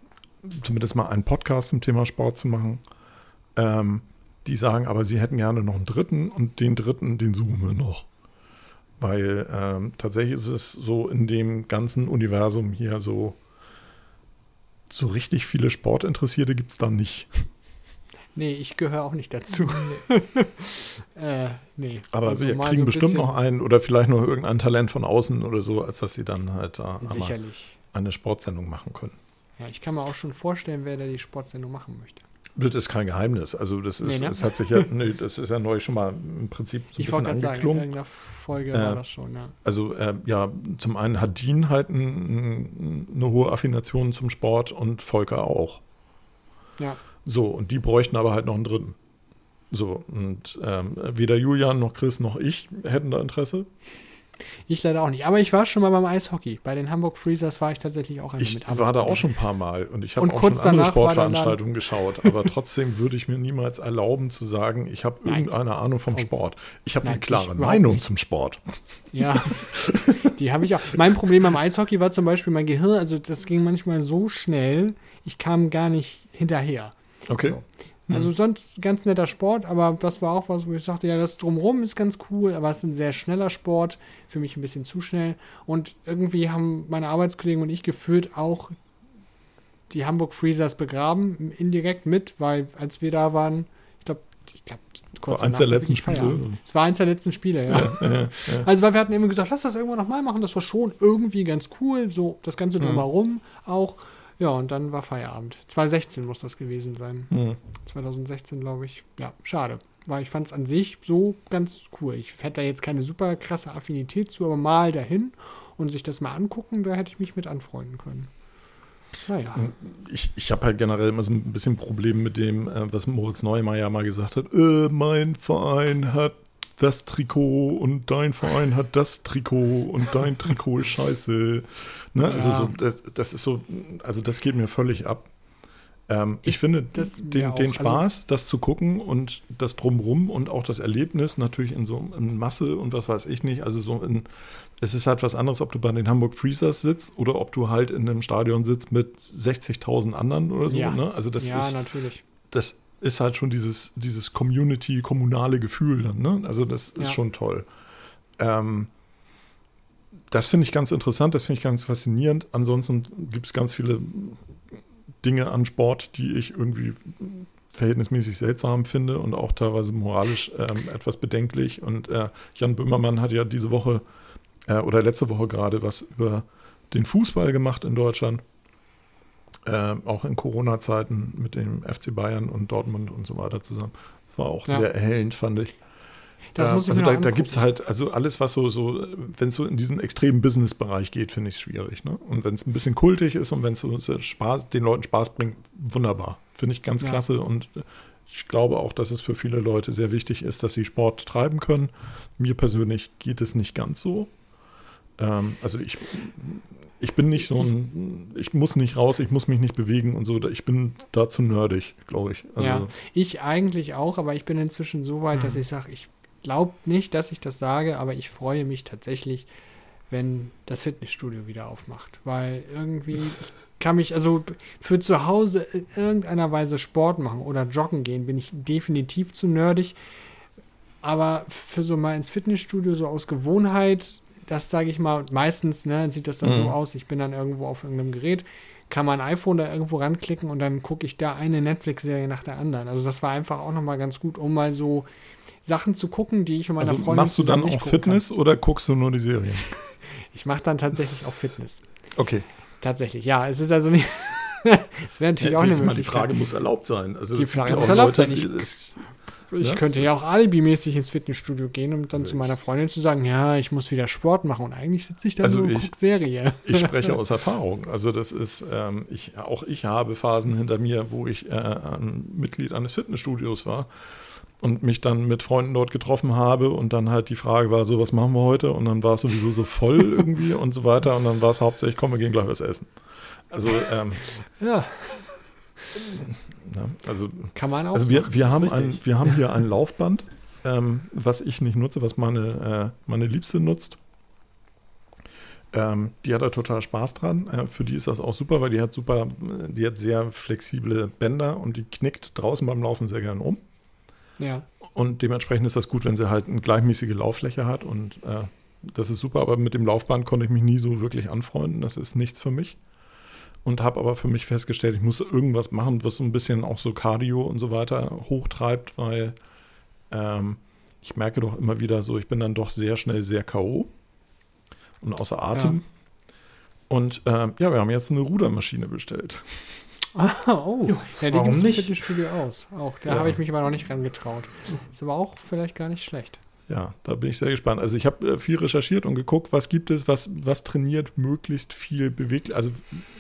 zumindest mal einen Podcast zum Thema Sport zu machen. Ähm, die sagen aber, sie hätten gerne noch einen dritten und den dritten, den suchen wir noch. Weil ähm, tatsächlich ist es so in dem ganzen Universum hier so, so richtig viele Sportinteressierte gibt es da nicht. Nee, ich gehöre auch nicht dazu. äh, nee. Aber Also wir kriegen so ein bestimmt noch einen oder vielleicht noch irgendein Talent von außen oder so, als dass sie dann halt da Sicherlich. eine Sportsendung machen können. Ja, ich kann mir auch schon vorstellen, wer da die Sportsendung machen möchte. Das ist kein Geheimnis. Also das ist, Nee, ne? es hat sich ja, nee, das ist ja neu schon mal im Prinzip so ein Ich bisschen sagen, angeklungen. irgendeiner Folge Äh, war das schon, ja. Also äh, ja, zum einen hat Dean halt ein, eine hohe Affination zum Sport und Volker auch. Ja. So, und die bräuchten aber halt noch einen dritten. So, und ähm, weder Julian noch Chris noch ich hätten da Interesse. Ich leider auch nicht. Aber ich war schon mal beim Eishockey. Bei den Hamburg Freezers war ich tatsächlich auch einmal Ich mit war da auch schon ein paar Mal und ich habe auch kurz schon andere Sportveranstaltungen geschaut, aber trotzdem würde ich mir niemals erlauben zu sagen, ich habe irgendeine Ahnung vom Oh. Sport. Ich habe eine klare ich Meinung nicht. zum Sport. Ja, die habe ich auch. Mein Problem beim Eishockey war zum Beispiel mein Gehirn. Also das ging manchmal so schnell, ich kam gar nicht hinterher. Okay. So. Also sonst ganz netter Sport, aber das war auch was, wo ich sagte, ja, das drumherum ist ganz cool, aber es ist ein sehr schneller Sport, für mich ein bisschen zu schnell. Und irgendwie haben meine Arbeitskollegen und ich gefühlt auch die Hamburg Freezers begraben, indirekt mit, weil als wir da waren, ich glaube, ich glaube, War eins der letzten. Spiele. Es war eins der letzten Spiele, ja. Äh, äh, Also, weil wir hatten immer gesagt, lass das irgendwann nochmal machen. Das war schon irgendwie ganz cool. So das Ganze Mhm. drumherum auch. Ja, und dann war Feierabend. 2016 muss das gewesen sein. hm. 2016, glaube ich. Ja, schade. Weil ich fand es an sich so ganz cool. Ich hätte da jetzt keine super krasse Affinität zu, aber mal dahin und sich das mal angucken, da hätte ich mich mit anfreunden können. Naja. Ich, ich habe halt generell immer so ein bisschen Problem mit dem, äh, was Moritz Neumeier mal gesagt hat. Äh, mein Verein hat das Trikot und dein Verein hat das Trikot und dein Trikot ist scheiße. Ne? Also Ja. so, das, das ist so, also das geht mir völlig ab. Ähm, ich, Ich- finde den, den Also- Spaß, das zu gucken und das drumrum und auch das Erlebnis natürlich in so in Masse und was weiß ich nicht. Also so in, es ist halt was anderes, ob du bei den Hamburg Freezers sitzt oder ob du halt in einem Stadion sitzt mit 60.000 anderen oder so. Ja. Ne? Also das ja, ist natürlich. das ist halt schon dieses, dieses Community-kommunale Gefühl dann, ne? Also das ist Ja. schon toll. Ähm, das finde ich ganz interessant, das finde ich ganz faszinierend. Ansonsten gibt es ganz viele Dinge an Sport, die ich irgendwie verhältnismäßig seltsam finde und auch teilweise moralisch ähm, etwas bedenklich. Und äh, Jan Böhmermann hat ja diese Woche äh, oder letzte Woche gerade was über den Fußball gemacht in Deutschland. Äh, auch in Corona-Zeiten mit dem FC Bayern und Dortmund und so weiter zusammen. Das war auch Ja. sehr erhellend, fand ich. Das Äh, muss ich also da, da gibt es halt, also alles, was so, so wenn es so in diesen extremen Business-Bereich geht, finde ich es schwierig. Ne? Und wenn es ein bisschen kultig ist und wenn es so, so Spaß, den Leuten Spaß bringt, wunderbar. Finde ich ganz Ja. klasse und ich glaube auch, dass es für viele Leute sehr wichtig ist, dass sie Sport treiben können. Mir persönlich geht es nicht ganz so. Ähm, also ich, ich bin nicht so ein, ich muss nicht raus, ich muss mich nicht bewegen und so. Ich bin dazu nerdig, glaube ich. Also, ja, ich eigentlich auch, aber ich bin inzwischen so weit, dass Mhm. ich sage, ich glaubt nicht, dass ich das sage, aber ich freue mich tatsächlich, wenn das Fitnessstudio wieder aufmacht. Weil irgendwie kann mich, also für zu Hause in irgendeiner Weise Sport machen oder joggen gehen, bin ich definitiv zu nerdig. Aber für so mal ins Fitnessstudio, so aus Gewohnheit, das sage ich mal, meistens ne, sieht das dann Mhm. so aus, ich bin dann irgendwo auf irgendeinem Gerät, kann mein iPhone da irgendwo ranklicken und dann gucke ich da eine Netflix-Serie nach der anderen. Also das war einfach auch nochmal ganz gut, um mal so Sachen zu gucken, die ich mit meiner Also Freundin machst du dann auch gucken kann. Fitness oder guckst du nur die Serien? Ich mache dann tatsächlich auch Fitness. Okay. Tatsächlich, ja. Es ist also nicht. Es wäre natürlich auch eine ich meine, die Möglichkeit. Frage muss erlaubt sein. Also Die Frage ja muss auch erlaubt Leute, sein. es- Ich Ja, könnte ja auch alibimäßig ins Fitnessstudio gehen, um dann Also zu meiner Freundin zu sagen, ja, ich muss wieder Sport machen. Und eigentlich sitze ich da Also so und ich- guck Serie. Ich spreche aus Erfahrung. Also das ist, ähm, ich, auch ich habe Phasen hinter mir, wo ich äh, ein Mitglied eines Fitnessstudios war und mich dann mit Freunden dort getroffen habe und dann halt die Frage war so, was machen wir heute? Und dann war es sowieso so voll irgendwie und so weiter und dann war es hauptsächlich, komm, wir gehen gleich was essen. Also, ähm, Ja, ja, also kann man auch. Also wir, wir, haben ein, wir haben hier ein Laufband, ähm, was ich nicht nutze, was meine, äh, meine Liebste nutzt. Ähm, die hat da total Spaß dran. Äh, für die ist das auch super, weil die hat super, die hat sehr flexible Bänder und die knickt draußen beim Laufen sehr gern um. Ja, Und dementsprechend ist das gut, wenn sie halt eine gleichmäßige Lauffläche hat und äh, das ist super. Aber mit dem Laufband konnte ich mich nie so wirklich anfreunden. Das ist nichts für mich. Und habe aber für mich festgestellt, ich muss irgendwas machen, was so ein bisschen auch so Cardio und so weiter hochtreibt, weil ähm, ich merke doch immer wieder so, ich bin dann doch sehr schnell sehr K.O. und außer Atem. Und ähm, ja, wir haben jetzt eine Rudermaschine bestellt. Ah, oh. Ja, die gibt es im nicht? Fitnessstudio aus. Auch, da Ja. habe ich mich aber noch nicht ran getraut. Ist aber auch vielleicht gar nicht schlecht. Ja, da bin ich sehr gespannt. Also ich habe äh, viel recherchiert und geguckt, was gibt es, was, was trainiert möglichst viel bewegt, also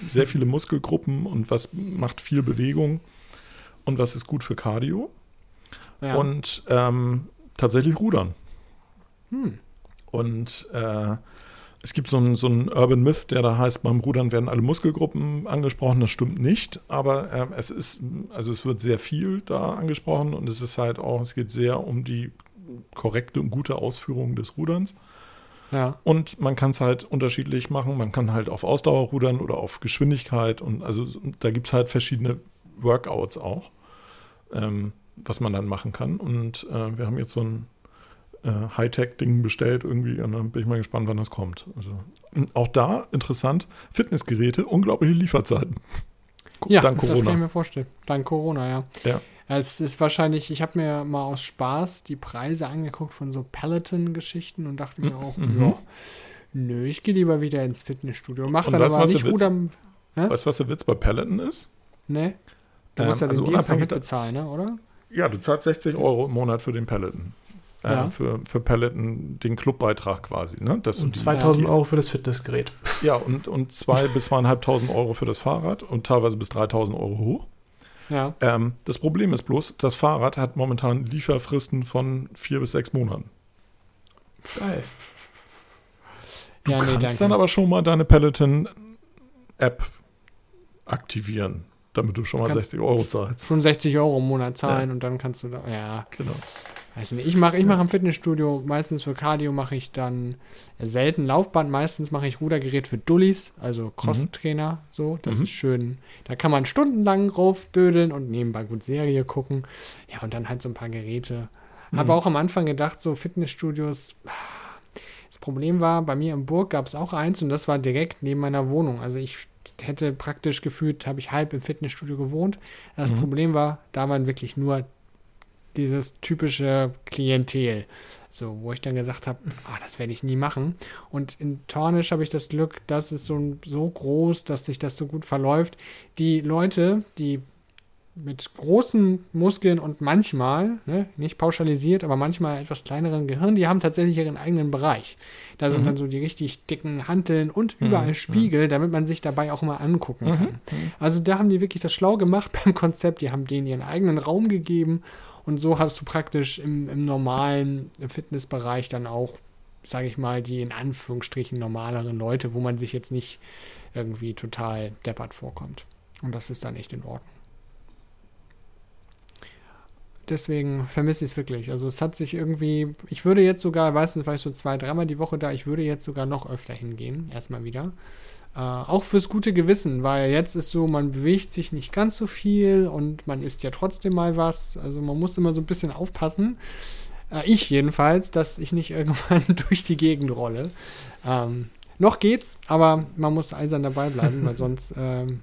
sehr viele Muskelgruppen und was macht viel Bewegung und was ist gut für Cardio. Ja. Und ähm, tatsächlich Rudern. hm. Und äh, es gibt so einen, so Urban Myth, der da heißt, beim Rudern werden alle Muskelgruppen angesprochen. Das stimmt nicht, aber ähm, es ist, also es wird sehr viel da angesprochen und es ist halt auch, es geht sehr um die korrekte und gute Ausführung des Ruderns. Ja. Und man kann es halt unterschiedlich machen. Man kann halt auf Ausdauer rudern oder auf Geschwindigkeit. Und also da gibt es halt verschiedene Workouts auch, ähm, was man dann machen kann. Und äh, wir haben jetzt so ein äh, Hightech-Ding bestellt irgendwie und dann bin ich mal gespannt, wann das kommt. Also, und auch da interessant, Fitnessgeräte, unglaubliche Lieferzeiten. Ja, das kann ich mir vorstellen. Dank Corona, ja. Ja. Es ist wahrscheinlich, ich habe mir mal aus Spaß die Preise angeguckt von so Peloton-Geschichten und dachte mir auch, Mhm. ja, nö, ich gehe lieber wieder ins Fitnessstudio. Mach dann weißt du, aber was nicht der Witz- Rudern. Hä? Weißt du, was der Witz bei Peloton ist? Ne? Du Ähm, musst ja den also Dienst noch unabhängig da- mitbezahlen, ne, oder? Ja, du zahlst 60 Euro im Monat für den Peloton. Äh, Ja. für, für Peloton den Clubbeitrag quasi. Ne? Dass du Und die- 2000 die- Euro für das Fitnessgerät. Ja, und, und zwei bis zweieinhalbtausend Euro für das Fahrrad und teilweise bis 3000 Euro hoch. Ja. Ähm, das Problem ist bloß, das Fahrrad hat momentan Lieferfristen von vier bis sechs Monaten. Geil. Du ja, kannst dann aber schon mal deine Peloton-App aktivieren, damit du schon mal Kannst- 60 Euro zahlst. schon 60 Euro im Monat zahlen und dann kannst du da, ja, Genau. Weiß nicht. Ich mache ich mach im Fitnessstudio, meistens für Cardio mache ich dann äh, selten Laufband, meistens mache ich Rudergerät für Dullis, also Crosstrainer, so, das Mhm. ist schön. Da kann man stundenlang raufdödeln und nebenbei gut Serie gucken. Ja, und dann halt so ein paar Geräte. Habe Mhm. auch am Anfang gedacht, so Fitnessstudios, das Problem war, bei mir im Burg gab es auch eins und das war direkt neben meiner Wohnung. Also ich hätte praktisch gefühlt, habe ich halb im Fitnessstudio gewohnt. Das Mhm. Problem war, da waren wirklich nur dieses typische Klientel. So, wo ich dann gesagt habe, ah, das werde ich nie machen. Und in Tornisch habe ich das Glück, das ist so, so groß, dass sich das so gut verläuft. Die Leute, die mit großen Muskeln und manchmal, ne, nicht pauschalisiert, aber manchmal etwas kleineren Gehirn, die haben tatsächlich ihren eigenen Bereich. Da sind Mhm. dann so die richtig dicken Hanteln und Mhm, überall mhm. Spiegel, damit man sich dabei auch mal angucken Mhm. kann. Also da haben die wirklich das schlau gemacht beim Konzept. Die haben denen ihren eigenen Raum gegeben und so hast du praktisch im, im normalen Fitnessbereich dann auch, sage ich mal, die in Anführungsstrichen normaleren Leute, wo man sich jetzt nicht irgendwie total deppert vorkommt. Und das ist dann echt in Ordnung. Deswegen vermisse ich es wirklich. Also es hat sich irgendwie, ich würde jetzt sogar, meistens war ich so zwei, dreimal die Woche da, ich würde jetzt sogar noch öfter hingehen, erstmal wieder. Äh, auch fürs gute Gewissen, weil jetzt ist so, man bewegt sich nicht ganz so viel und man isst ja trotzdem mal was. Also man muss immer so ein bisschen aufpassen. Äh, ich jedenfalls, dass ich nicht irgendwann durch die Gegend rolle. Ähm, noch geht's, aber man muss eisern dabei bleiben, weil sonst ähm,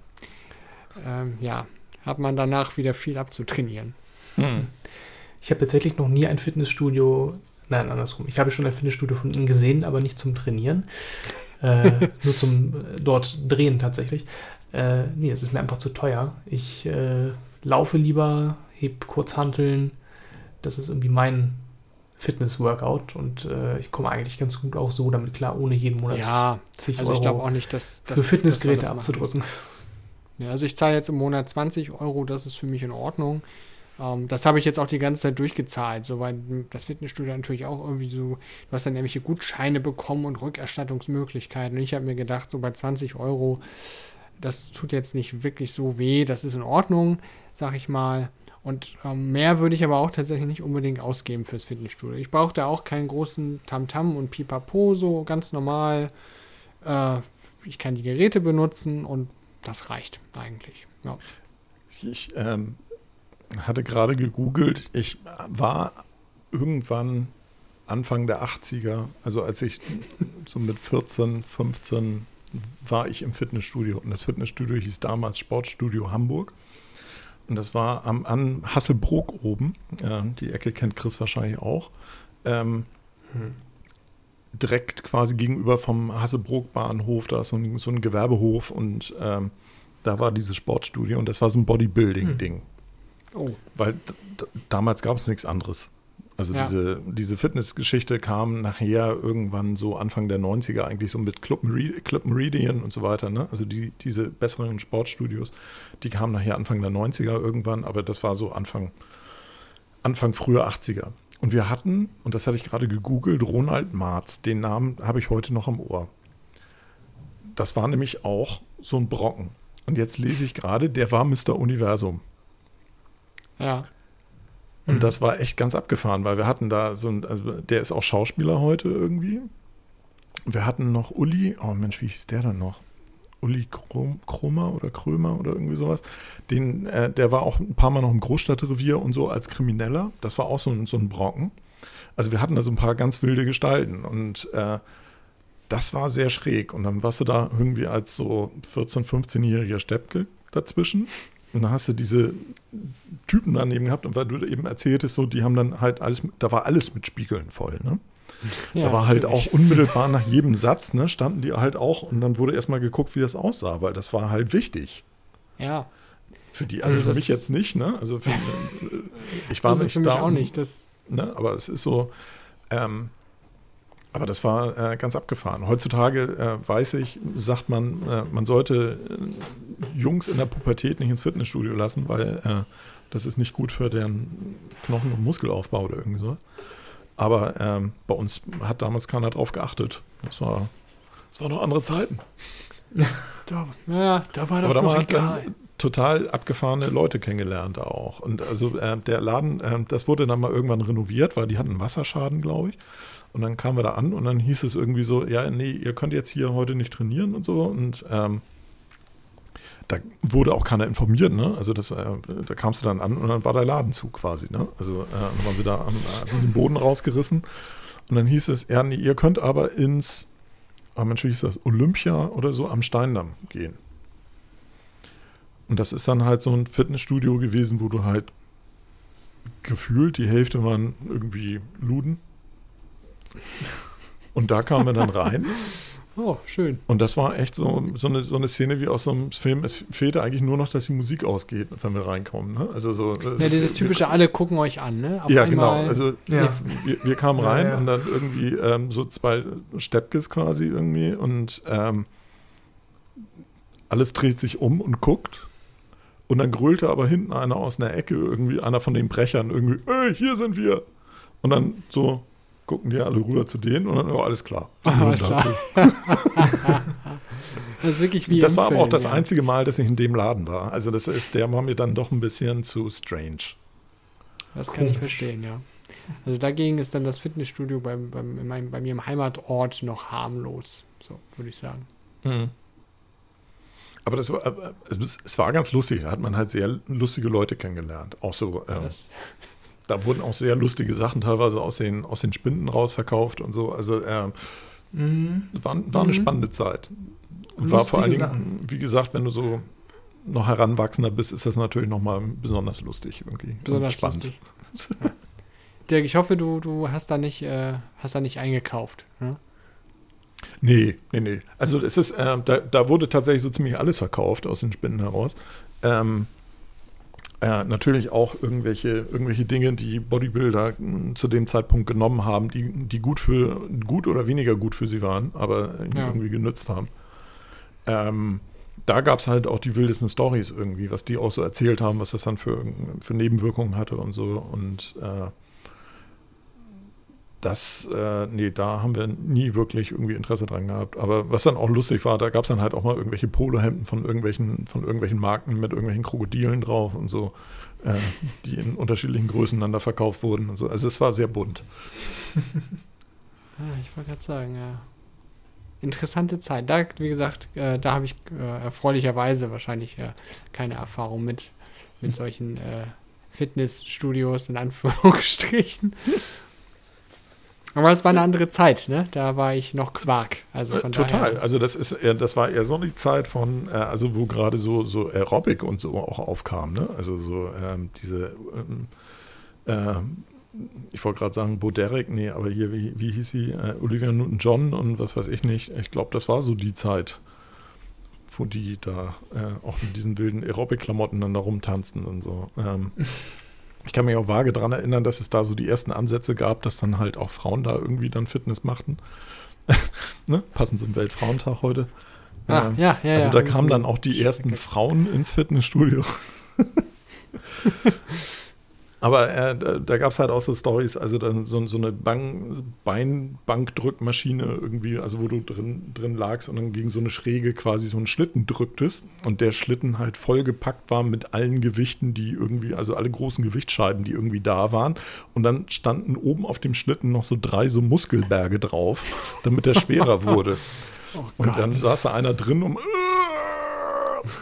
ähm, ja, hat man danach wieder viel abzutrainieren. Hm. Ich habe tatsächlich noch nie ein Fitnessstudio, nein, andersrum. Ich habe schon ein Fitnessstudio von Ihnen gesehen, aber nicht zum Trainieren. äh, nur zum äh, dort drehen tatsächlich. Äh, nee, es ist mir einfach zu teuer. Ich äh, laufe lieber, heb Kurzhanteln. Das ist irgendwie mein Fitness-Workout und äh, ich komme eigentlich ganz gut auch so damit klar, ohne jeden Monat Ja, zig also ich Euro auch nicht, dass, dass für Fitnessgeräte abzudrücken. Ja, also ich zahle jetzt im Monat 20 Euro, das ist für mich in Ordnung. Ähm, das habe ich jetzt auch die ganze Zeit durchgezahlt, so weil das Fitnessstudio natürlich auch irgendwie so, du hast dann nämliche Gutscheine bekommen und Rückerstattungsmöglichkeiten. Und ich habe mir gedacht, so bei 20 Euro, das tut jetzt nicht wirklich so weh, das ist in Ordnung, sag ich mal. Und ähm, mehr würde ich aber auch tatsächlich nicht unbedingt ausgeben fürs Fitnessstudio. Ich brauche da auch keinen großen Tamtam und Pipapo, so ganz normal. Äh, ich kann die Geräte benutzen und das reicht eigentlich. Ja. Ich ähm, hatte gerade gegoogelt. Ich war irgendwann Anfang der 80er, also als ich so mit 14, 15 war ich im Fitnessstudio. Und das Fitnessstudio hieß damals Sportstudio Hamburg. Und das war am, an Hasselbrook oben. Ja, die Ecke kennt Chris wahrscheinlich auch. Ähm, Hm. direkt quasi gegenüber vom Hasselbrook-Bahnhof, da ist so ein, so ein Gewerbehof und ähm, da war dieses Sportstudio und das war so ein Bodybuilding-Ding. Oh, Weil damals gab es nichts anderes. Also Ja. diese, diese Fitnessgeschichte kam nachher irgendwann so Anfang der 90er eigentlich so mit Club, Meri- Club Meridian und so weiter. Ne? Also die, diese besseren Sportstudios, die kamen nachher Anfang der 90er irgendwann, aber das war so Anfang, Anfang früher 80er. Und wir hatten, und das hatte ich gerade gegoogelt, Ronald Marz, den Namen habe ich heute noch am Ohr. Das war nämlich auch so ein Brocken. Und jetzt lese ich gerade, der war Mr. Universum. Ja. Und Mhm. das war echt ganz abgefahren, weil wir hatten da so ein, also der ist auch Schauspieler heute irgendwie. Wir hatten noch Uli, oh Mensch, wie hieß der dann noch? Uli Krom, Kromer oder Krömer oder irgendwie sowas. Den, äh, der war auch ein paar Mal noch im Großstadtrevier und so als Krimineller. Das war auch so ein, so ein Brocken. Also wir hatten da so ein paar ganz wilde Gestalten und äh, das war sehr schräg. Und dann warst du da irgendwie als so 14-, 15-jähriger Steppke dazwischen. Und dann hast du diese Typen daneben gehabt und weil du eben erzähltest, so, die haben dann halt alles, da war alles mit Spiegeln voll, ne? ja da war halt natürlich. auch unmittelbar nach jedem Satz, ne, standen die halt auch und dann wurde erstmal geguckt, wie das aussah, weil das war halt wichtig. Ja, Für die, also, Also für mich jetzt nicht, ne? Also für, ich war also nicht für mich da, auch nicht. Das, Ne? Aber es ist so, ähm, aber das war äh, ganz abgefahren. Heutzutage äh, weiß ich, sagt man, äh, man sollte äh, Jungs in der Pubertät nicht ins Fitnessstudio lassen, weil äh, das ist nicht gut für deren Knochen- und Muskelaufbau oder irgendwie so. Aber ähm, bei uns hat damals keiner drauf geachtet. Das war, das waren noch andere Zeiten. da, ja, da war Aber das da noch egal. dann total abgefahrene Leute kennengelernt auch. Und also äh, der Laden, das wurde dann mal irgendwann renoviert, weil die hatten einen Wasserschaden, glaube ich. Und dann kamen wir da an und dann hieß es irgendwie so, ja, nee, ihr könnt jetzt hier heute nicht trainieren und so. Und ähm, da wurde auch keiner informiert, ne? Also das, äh, da kamst du dann an und dann war der Laden zu quasi, ne? Also äh, waren sie da am, am den Boden rausgerissen. Und dann hieß es, ja, nee, ihr könnt aber ins, ah Mensch, wie hieß das, Olympia oder so am Steindamm gehen. Und das ist dann halt so ein Fitnessstudio gewesen, wo du halt gefühlt die Hälfte waren irgendwie Luden. Und da kamen wir dann rein. Oh, schön. Und das war echt so, so, eine, so eine Szene wie aus so einem Film. Es fehlte eigentlich nur noch, dass die Musik ausgeht, wenn wir reinkommen. Ne? Also so, Ja, dieses typische, alle gucken euch an, ne? Auf ja, genau. einmal- Also Ja. wir, wir kamen Ja, rein ja. und dann irgendwie ähm, so zwei Steppkes quasi irgendwie und ähm, alles dreht sich um und guckt. Und dann grölte aber hinten einer aus einer Ecke, irgendwie einer von den Brechern, irgendwie, ey, hier sind wir. Und dann so gucken die alle rüber zu denen und dann, oh, alles klar. Ah, alles klar. Das ist wirklich wie Das war aber Film, auch das ja. einzige Mal, dass ich in dem Laden war. Also das ist, der war mir dann doch ein bisschen zu strange. Das kann ich verstehen, ja. Also dagegen ist dann das Fitnessstudio beim, in meinem, bei mir im Heimatort noch harmlos, so würde ich sagen. Mhm. Aber das war, äh, es, es war ganz lustig. Da hat man halt sehr lustige Leute kennengelernt. Auch so, ähm, da wurden auch sehr lustige Sachen teilweise aus den, aus den Spinden rausverkauft und so. Also ähm, Mhm. war, war eine Mhm. spannende Zeit. Und war vor allen Dingen, wie gesagt, wenn du so noch heranwachsender bist, ist das natürlich nochmal besonders lustig irgendwie. besonders lustig. Ja. Dirk, ich hoffe, du, du hast da nicht, äh, hast da nicht eingekauft. Ne? Nee, nee, nee. Also es ist, ähm, da, da wurde tatsächlich so ziemlich alles verkauft aus den Spinnen heraus. Ähm, äh, natürlich auch irgendwelche, irgendwelche Dinge, die Bodybuilder mh, zu dem Zeitpunkt genommen haben, die, die gut für gut oder weniger gut für sie waren, aber Ja. irgendwie genützt haben. Ähm, da gab es halt auch die wildesten Stories irgendwie, was die auch so erzählt haben, was das dann für, für Nebenwirkungen hatte und so. Und äh, das, äh, nee, da haben wir nie wirklich irgendwie Interesse dran gehabt. Aber was dann auch lustig war, da gab es dann halt auch mal irgendwelche Polohemden von irgendwelchen, von irgendwelchen Marken mit irgendwelchen Krokodilen drauf und so, äh, die in unterschiedlichen Größen dann da verkauft wurden und so. Also es war sehr bunt. Ah, ich wollte gerade sagen, ja. Interessante Zeit. Da, wie gesagt, äh, da habe ich äh, erfreulicherweise wahrscheinlich äh, keine Erfahrung mit, mit solchen äh, Fitnessstudios in Anführungsstrichen. Aber es war eine andere Zeit, ne? Da war ich noch Quark. Also Äh, von Total. daher. Also das ist das war eher so die Zeit von, äh, also wo gerade so, so Aerobic und so auch aufkam, ne? Also so ähm, diese, ähm, ähm, ich wollte gerade sagen, Bo Derek, nee, aber hier, wie, wie hieß sie? Äh, Olivia Newton-John und was weiß ich nicht. Ich glaube, das war so die Zeit, wo die da äh, auch mit diesen wilden Aerobic-Klamotten dann da rumtanzten und so. Ähm, ich kann mich auch vage daran erinnern, dass es da so die ersten Ansätze gab, dass dann halt auch Frauen da irgendwie dann Fitness machten. ne? Passend zum Weltfrauentag heute. Ah, ja, ja, also ja. da kamen dann auch die ersten Frauen ins Fitnessstudio. Aber äh, da, da gab es halt auch so Stories, also dann so, so eine Beinbankdrückmaschine irgendwie, also wo du drin, drin lagst und dann gegen so eine Schräge quasi so einen Schlitten drücktest und der Schlitten halt vollgepackt war mit allen Gewichten, die irgendwie, also alle großen Gewichtsscheiben, die irgendwie da waren. Und dann standen oben auf dem Schlitten noch so drei so Muskelberge drauf, damit der schwerer wurde. Oh Und dann saß da einer drin und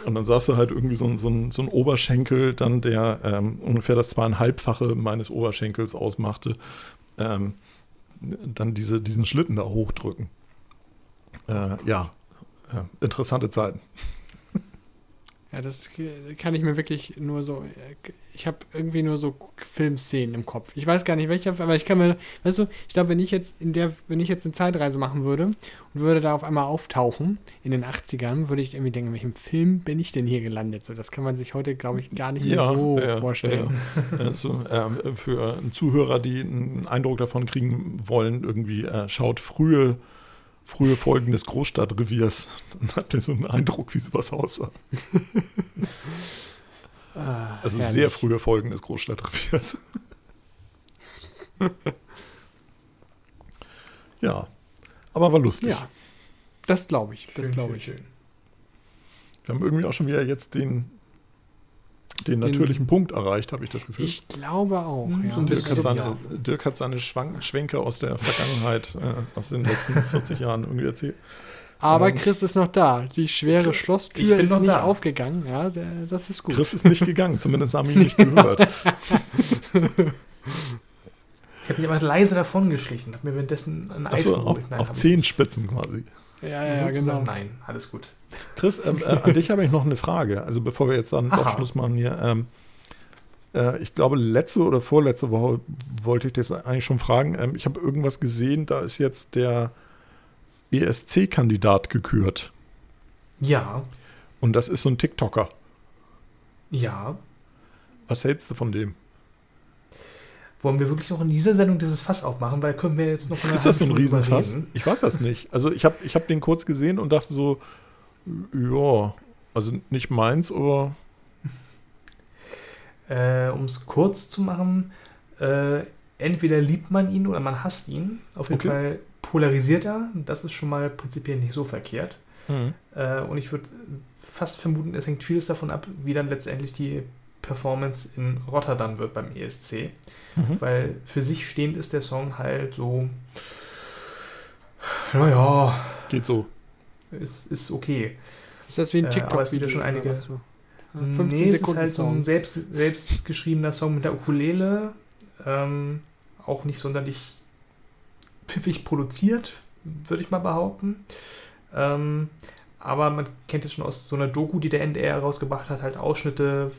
und dann saß da halt irgendwie so ein, so ein, so ein Oberschenkel, dann der ähm, ungefähr das zweieinhalbfache meines Oberschenkels ausmachte, ähm, dann diese, diesen Schlitten da hochdrücken. Äh, ja, ja, interessante Zeiten. Ja, das kann ich mir wirklich nur so. Ich habe irgendwie nur so Filmszenen im Kopf. Ich weiß gar nicht welche, aber ich kann mir, weißt du, ich glaube, wenn ich jetzt in der, wenn ich jetzt eine Zeitreise machen würde und würde da auf einmal auftauchen in den 80ern, würde ich irgendwie denken, in welchem Film bin ich denn hier gelandet? So, das kann man sich heute, glaube ich, gar nicht mehr so ja, vorstellen. ja. Also, ähm, für Zuhörer, die einen Eindruck davon kriegen wollen, irgendwie äh, schaut frühe, frühe Folgen des Großstadtreviers, dann habt ihr so einen Eindruck, wie sowas aussah. Ah, Also herrlich. sehr frühe Folgen des Großstadtreviers. ja, aber war lustig. Ja, das glaube ich. Das Schön, glaube schön, ich. schön. Wir haben irgendwie auch schon wieder jetzt den, den natürlichen Punkt erreicht, habe ich das Gefühl. Ich glaube auch. Hm, ja. so Dirk, hat seine, ja. Dirk hat seine Schwank Schwenke aus der Vergangenheit, äh, aus den letzten 40 Jahren irgendwie erzählt. Aber Chris ist noch da. Die schwere Ich Schlosstür ist noch nicht da. aufgegangen. Ja, das ist gut. Chris ist nicht gegangen, zumindest haben wir ihn nicht gehört. Ich habe mich aber leise davon geschlichen, habe mir währenddessen ein Eis Also auf. Nein, auf Zehenspitzen quasi. Ja, ja, genau. Nein, alles gut. Chris, ähm, äh, an dich habe ich noch eine Frage. Also bevor wir jetzt dann doch Aha. Schluss machen hier. Ähm, äh, ich glaube, letzte oder vorletzte Woche wollte ich das eigentlich schon fragen. Ähm, ich habe irgendwas gesehen, da ist jetzt der ESC-Kandidat gekürt. Ja, Und das ist so ein TikToker. ja. Was hältst du von dem? Wollen wir wirklich noch in dieser Sendung dieses Fass aufmachen, weil können wir jetzt noch eine Ist das so ein Riesenfass? Ich weiß das nicht. Also ich habe ich hab den kurz gesehen und dachte so, ja, also nicht meins, aber Äh, um es kurz zu machen, äh, entweder liebt man ihn oder man hasst ihn. Auf jeden Okay. Fall polarisiert er. Das ist schon mal prinzipiell nicht so verkehrt. Äh, und ich würde fast vermuten, es hängt vieles davon ab, wie dann letztendlich die Performance in Rotterdam wird beim ESC. Mhm. Weil für sich stehend ist der Song halt so, naja, Geht so. ist, ist okay. Ist das wie ein Äh, TikTok? aber es ja schon einige- so? Ja, Nee, 15 es ist Sekunden halt so ein Song. selbst, selbst geschriebener Song mit der Ukulele. Ähm, auch nicht sonderlich pfiffig produziert, würde ich mal behaupten. Ähm, aber man kennt es schon aus so einer Doku, die der NDR rausgebracht hat, halt Ausschnitte,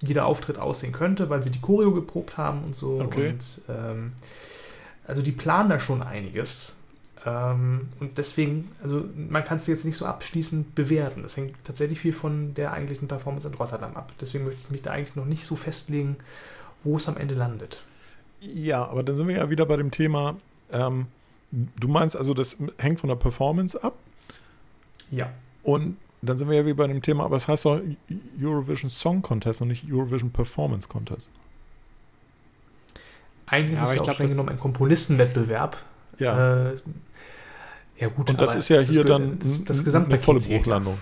wie der Auftritt aussehen könnte, weil sie die Choreo geprobt haben und so. Okay. Und ähm, also die planen da schon einiges. Ähm, und deswegen, also man kann es jetzt nicht so abschließend bewerten. Das hängt tatsächlich viel von der eigentlichen Performance in Rotterdam ab. Deswegen möchte ich mich da eigentlich noch nicht so festlegen, wo es am Ende landet. Ja, aber dann sind wir ja wieder bei dem Thema. Ähm, du meinst also, das hängt von der Performance ab. Ja. Und dann sind wir ja wieder bei dem Thema, aber es heißt doch Eurovision Song Contest und nicht Eurovision Performance Contest. Eigentlich Ja, ist es ich ja auch glaub, streng das- genommen ein Komponistenwettbewerb. Ja. Äh, ja gut, und das aber ist ja das hier ge- dann das, das Gesamtpaket eine volle ja. Bruchlandung.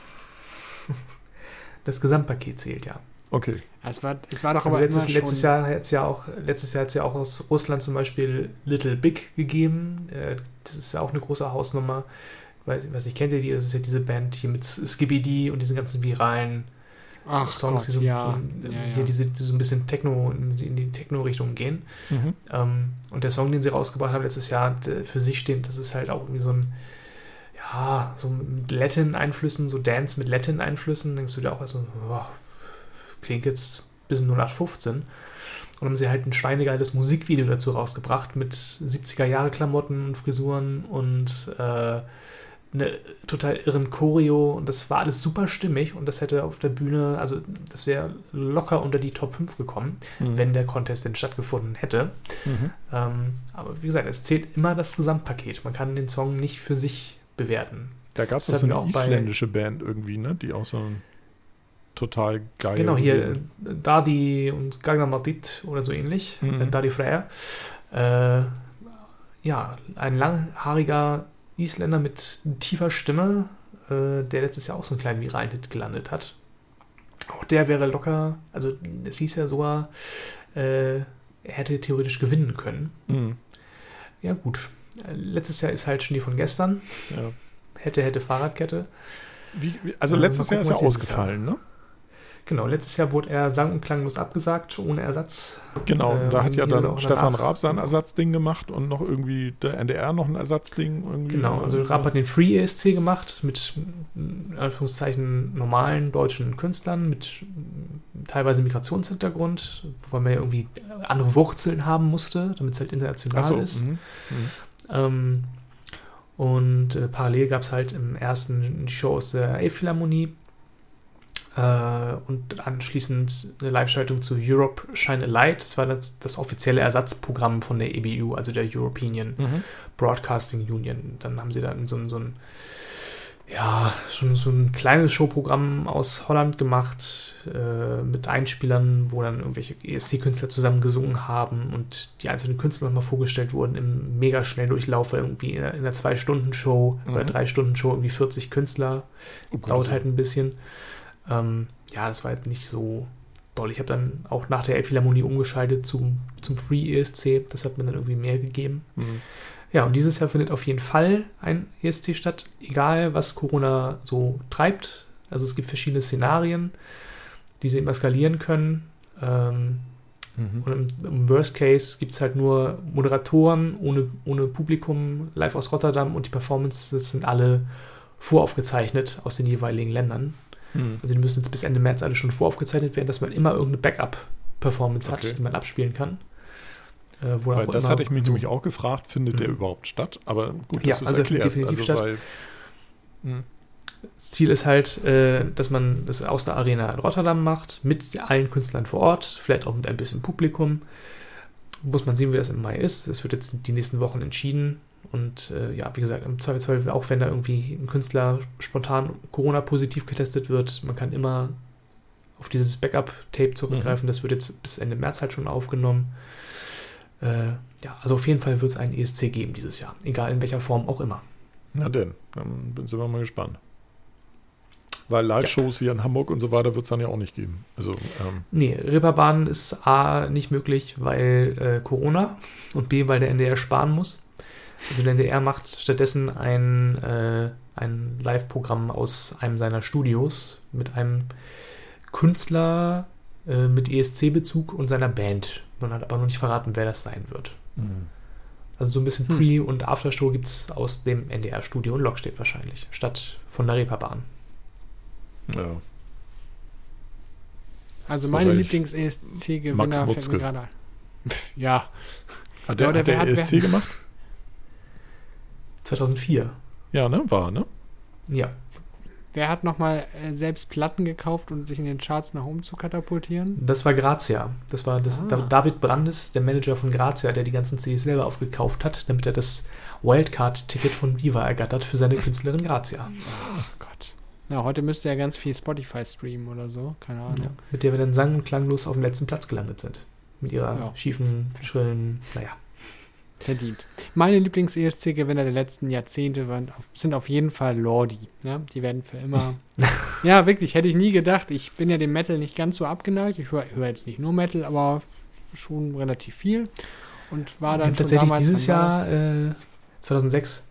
Das Gesamtpaket zählt ja. Okay. Es war, es war doch Aber aber letztes, immer letztes schon, Jahr hat es ja auch letztes Jahr hat es ja auch aus Russland zum Beispiel Little Big gegeben. Äh, Das ist ja auch eine große Hausnummer. Weiß, weiß nicht, kennt ihr die? Das ist ja diese Band hier mit Skibidi und diesen ganzen viralen Ach Songs, Gott, die so, ja. so ja, ja. diese, die so ein bisschen Techno in die, in die Techno-Richtung gehen. Mhm. Ähm, und der Song, den sie rausgebracht haben letztes Jahr, für sich steht, das ist halt auch irgendwie so ein, ja, so mit Latin-Einflüssen, so Dance mit Latin-Einflüssen. Denkst du dir auch erstmal, oh, klingt jetzt ein bisschen 0815. Und dann haben sie halt ein schweinegeiles Musikvideo dazu rausgebracht mit 70er-Jahre-Klamotten und Frisuren und äh, eine total irren Choreo und das war alles super stimmig und das hätte auf der Bühne, also das wäre locker unter die Top 5 gekommen, Mhm. wenn der Contest denn stattgefunden hätte. Mhm. Ähm, aber wie gesagt, es zählt immer das Gesamtpaket. Man kann den Song nicht für sich bewerten. Da gab es so eine wir auch bei- isländische Band irgendwie, ne? Die auch so ein total geil. genau, hier äh. Dadi und Gagna Madrid oder so ähnlich. Mhm. Äh, Dadi Freyr. Äh, ja, ein langhaariger Isländer mit tiefer Stimme, äh, der letztes Jahr auch so einen kleinen viralen Hit gelandet hat. Auch der wäre locker, also es hieß ja sogar, äh, er hätte theoretisch gewinnen können. Mhm. Ja, gut. Letztes Jahr ist halt Schnee von gestern. Ja. Hätte, hätte Fahrradkette. Wie, also Äh, letztes Jahr ist er ausgefallen, ne? Genau, letztes Jahr wurde er sang- und klanglos abgesagt, ohne Ersatz. Genau, Äh, da hat ja dieses dann Stefan. Raab sein Ersatzding gemacht und noch irgendwie der NDR noch ein Ersatzding irgendwie. Genau, also Raab hat den Free ESC gemacht mit in Anführungszeichen normalen deutschen Künstlern mit teilweise Migrationshintergrund, weil man ja irgendwie andere Wurzeln haben musste, damit es halt international Achso, ist. mhm. Mhm. Ähm, und äh, parallel gab es halt im ersten Show aus der Elbphilharmonie äh, und anschließend eine Live-Schaltung zu Europe Shine a Light. Das war das, das offizielle Ersatzprogramm von der EBU, also der European Mhm. Broadcasting Union. Dann haben sie dann so, ein- so ein ja, schon so ein kleines Showprogramm aus Holland gemacht äh, mit Einspielern, wo dann irgendwelche ESC-Künstler zusammen gesungen haben und die einzelnen Künstler nochmal vorgestellt wurden im mega Schnelldurchlauf, weil irgendwie in einer, in einer Zwei-Stunden-Show oder Mhm. Drei-Stunden-Show irgendwie 40 Künstler. Oh. Dauert halt ein bisschen. Ähm, ja, das war halt nicht so doll. Ich habe dann auch nach der Elbphilharmonie umgeschaltet zum, zum Free ESC. Das hat mir dann irgendwie mehr gegeben. Mhm. Ja, und dieses Jahr findet auf jeden Fall ein ESC statt, egal was Corona so treibt. Also es gibt verschiedene Szenarien, die sie immer skalieren können. Ähm, Mhm. und im, im Worst Case gibt es halt nur Moderatoren ohne, ohne Publikum live aus Rotterdam und die Performances sind alle voraufgezeichnet aus den jeweiligen Ländern. Mhm. Also die müssen jetzt bis Ende März alle schon voraufgezeichnet werden, dass man immer irgendeine Backup-Performance Okay. hat, die man abspielen kann. Äh, Weil das hatte ich mich nämlich auch gefragt, findet der Mhm. überhaupt statt? Aber gut, Ja, dass es also erklärst. definitiv also, statt. Weil, Mhm. Das Ziel ist halt, äh, dass man das aus der Arena in Rotterdam macht, mit allen Künstlern vor Ort, vielleicht auch mit ein bisschen Publikum. Muss man sehen, wie das im Mai ist. Das wird jetzt die nächsten Wochen entschieden. Und äh, ja, wie gesagt, im Zweifelsfall, auch wenn da irgendwie ein Künstler spontan Corona-positiv getestet wird, man kann immer auf dieses Backup-Tape zurückgreifen. Das wird jetzt bis Ende März halt schon aufgenommen. Äh, ja, also auf jeden Fall wird es einen ESC geben dieses Jahr, egal in welcher Form auch immer. Na denn, dann bin- sind wir mal gespannt. Weil Live-Shows hier in Hamburg und so weiter wird es dann ja auch nicht geben. Also, ähm, Nee, Reeperbahn ist A nicht möglich, weil äh, Corona und B, weil der NDR sparen muss. Also der NDR macht stattdessen ein, äh, ein Live-Programm aus einem seiner Studios mit einem Künstler äh, mit ESC-Bezug und seiner Band. Man hat aber noch nicht verraten, wer das sein wird. Also so ein bisschen Hm. Pre- und Aftershow gibt es aus dem NDR-Studio in Lokstedt wahrscheinlich, statt von der Reeperbahn. ja. Also meine Lieblings-ESC-Gewinner Max fällt mir gerade ein. Ja, Hat der, Ja, hat der hat- ESC wer- gemacht? 2004. Ja, ne? War, ne? Ja. wer hat nochmal äh, selbst Platten gekauft, um sich in den Charts nach oben zu katapultieren? Das war Grazia. Das war das, Ah. Da- David Brandes, der Manager von Grazia, der die ganzen CDs selber aufgekauft hat, damit er das Wildcard-Ticket von Viva ergattert für seine Künstlerin Grazia. Ach Gott. Na, heute müsste er ganz viel Spotify streamen oder so. Keine Ahnung. Ja, mit der wir dann sang- und klanglos auf dem letzten Platz gelandet sind. Mit ihrer Ja. schiefen, schrillen, naja. Verdient. Meine Lieblings-ESC-Gewinner der letzten Jahrzehnte waren, auf- sind auf jeden Fall Lordi. Ja, die werden für immer. ja, wirklich, hätte ich nie gedacht. Ich bin ja dem Metal nicht ganz so abgeneigt. Ich höre hör jetzt nicht nur Metal, aber schon relativ viel. Und war dann tatsächlich damals dieses Jahr, äh, 2006,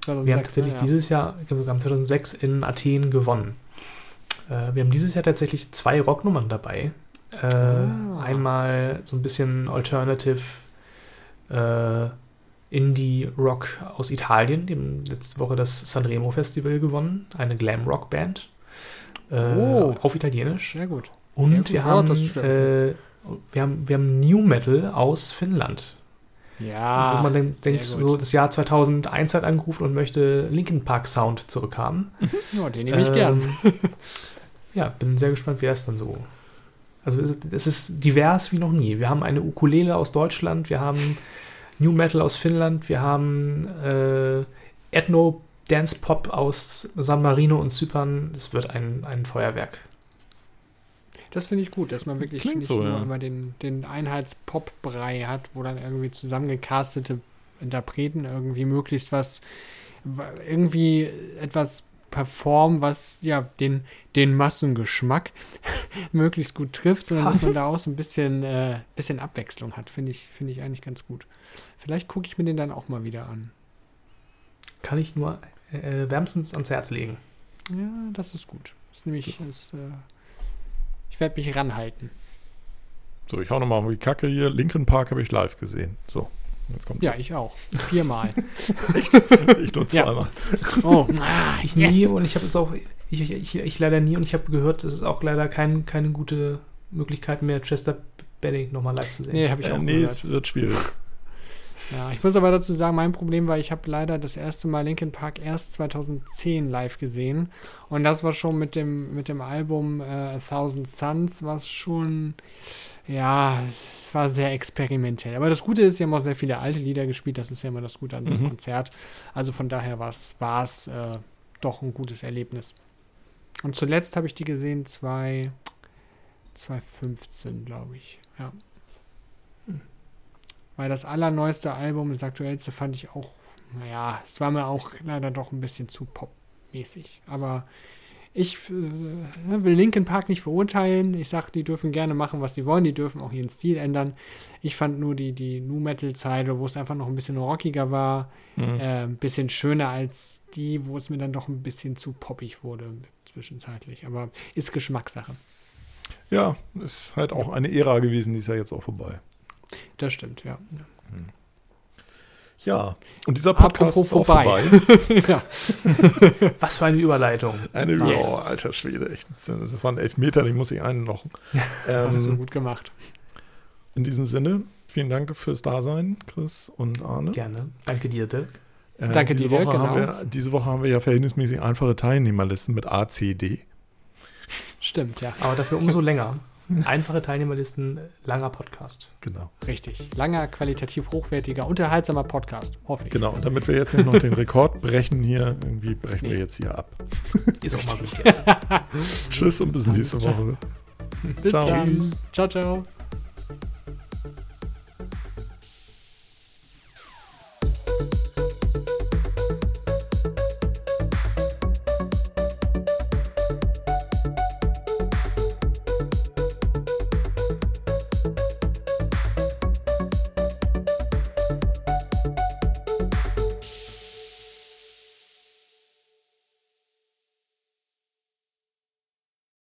2006, wir haben tatsächlich ne? dieses Jahr, wir haben 2006 in Athen gewonnen. Äh, wir haben dieses Jahr tatsächlich zwei Rocknummern dabei. Äh, Ah. Einmal so ein bisschen Alternative äh, Indie-Rock aus Italien. Die haben letzte Woche das Sanremo Festival gewonnen. Eine Glam-Rock-Band. Äh, Oh. Auf Italienisch. Sehr gut. Und Sehr gut. wir, haben, das äh, wir, haben, wir haben New Metal aus Finnland. Ja. wo man dann denkt, so das Jahr 2001 hat angerufen und möchte Linkin Park Sound zurückhaben. Ja, den nehme ich gern. Ähm, ja, bin sehr gespannt, wie es dann so. Also es ist, es ist divers wie noch nie. Wir haben eine Ukulele aus Deutschland, wir haben New Metal aus Finnland, wir haben äh, Ethno Dance Pop aus San Marino und Zypern. Es wird ein, ein Feuerwerk. Das finde ich gut, dass man wirklich Klingt nicht so, nur ja. immer den, den Einheits-Pop-Brei hat, wo dann irgendwie zusammengecastete Interpreten irgendwie möglichst was, irgendwie etwas performen, was ja den, den Massengeschmack möglichst gut trifft, sondern dass man da auch so ein bisschen, äh, bisschen Abwechslung hat. Finde ich, finde ich eigentlich ganz gut. Vielleicht gucke ich mir den dann auch mal wieder an. Kann ich nur äh, wärmstens ans Herz legen. Ja, das ist gut. Das ist nämlich, das, äh, ich werde mich ranhalten. So, ich hau nochmal auf die Kacke hier. Linkin Park habe ich live gesehen. So, jetzt kommt Ja, ich auch. Viermal. ich nur Ja. zweimal. Oh, ah, Ich yes. nie und ich habe es auch, ich, ich, ich leider nie und ich habe gehört, es ist auch leider kein, keine gute Möglichkeit mehr, Chester Benning nochmal live zu sehen. Nee, habe ich Äh, auch nee, gehört. es wird schwierig. Ja, ich muss aber dazu sagen, mein Problem war, ich habe leider das erste Mal Linkin Park erst 2010 live gesehen. Und das war schon mit dem, mit dem Album äh, A Thousand Suns, was schon, ja, es war sehr experimentell. Aber das Gute ist, sie haben auch sehr viele alte Lieder gespielt. Das ist ja immer das Gute an so einem Mhm. Konzert. Also von daher war es äh, doch ein gutes Erlebnis. Und zuletzt habe ich die gesehen, zwei, 2015, glaube ich. Ja. Weil das allerneueste Album, das aktuellste, fand ich auch, naja, es war mir auch leider doch ein bisschen zu popmäßig. Aber ich äh, will Linkin Park nicht verurteilen. Ich sag, die dürfen gerne machen, was sie wollen. Die dürfen auch ihren Stil ändern. Ich fand nur die, die Nu Metal Zeile, wo es einfach noch ein bisschen rockiger war, Mhm. äh, ein bisschen schöner als die, wo es mir dann doch ein bisschen zu poppig wurde zwischenzeitlich. Aber ist Geschmackssache. Ja, ist halt auch eine Ära gewesen, die ist ja jetzt auch vorbei. Das stimmt, ja. Ja, und dieser Podcast Apropos ist auch vorbei. vorbei. ja. Was für eine Überleitung. Eine Yes. oh, alter Schwede, echt. Das waren elf Meter, die muss ich einlochen. Hast du Ähm, gut gemacht. in diesem Sinne, vielen Dank fürs Dasein, Chris und Arne. Gerne. Danke dir, Dirk. Äh, Danke diese dir, Woche genau. Haben wir, diese Woche haben wir ja verhältnismäßig einfache Teilnehmerlisten mit A, C, D. Stimmt, ja. Aber dafür umso länger. Einfache Teilnehmerlisten, langer Podcast. Genau. Richtig. Langer, qualitativ hochwertiger, unterhaltsamer Podcast. Hoffe ich. Genau. Und damit wir jetzt nicht noch den Rekord brechen hier, irgendwie brechen wir Nee. jetzt hier ab. Ist auch mal gut jetzt. Tschüss und bis Alles nächste klar. Woche. Bis Ciao. dann. Tschüss. Ciao, ciao.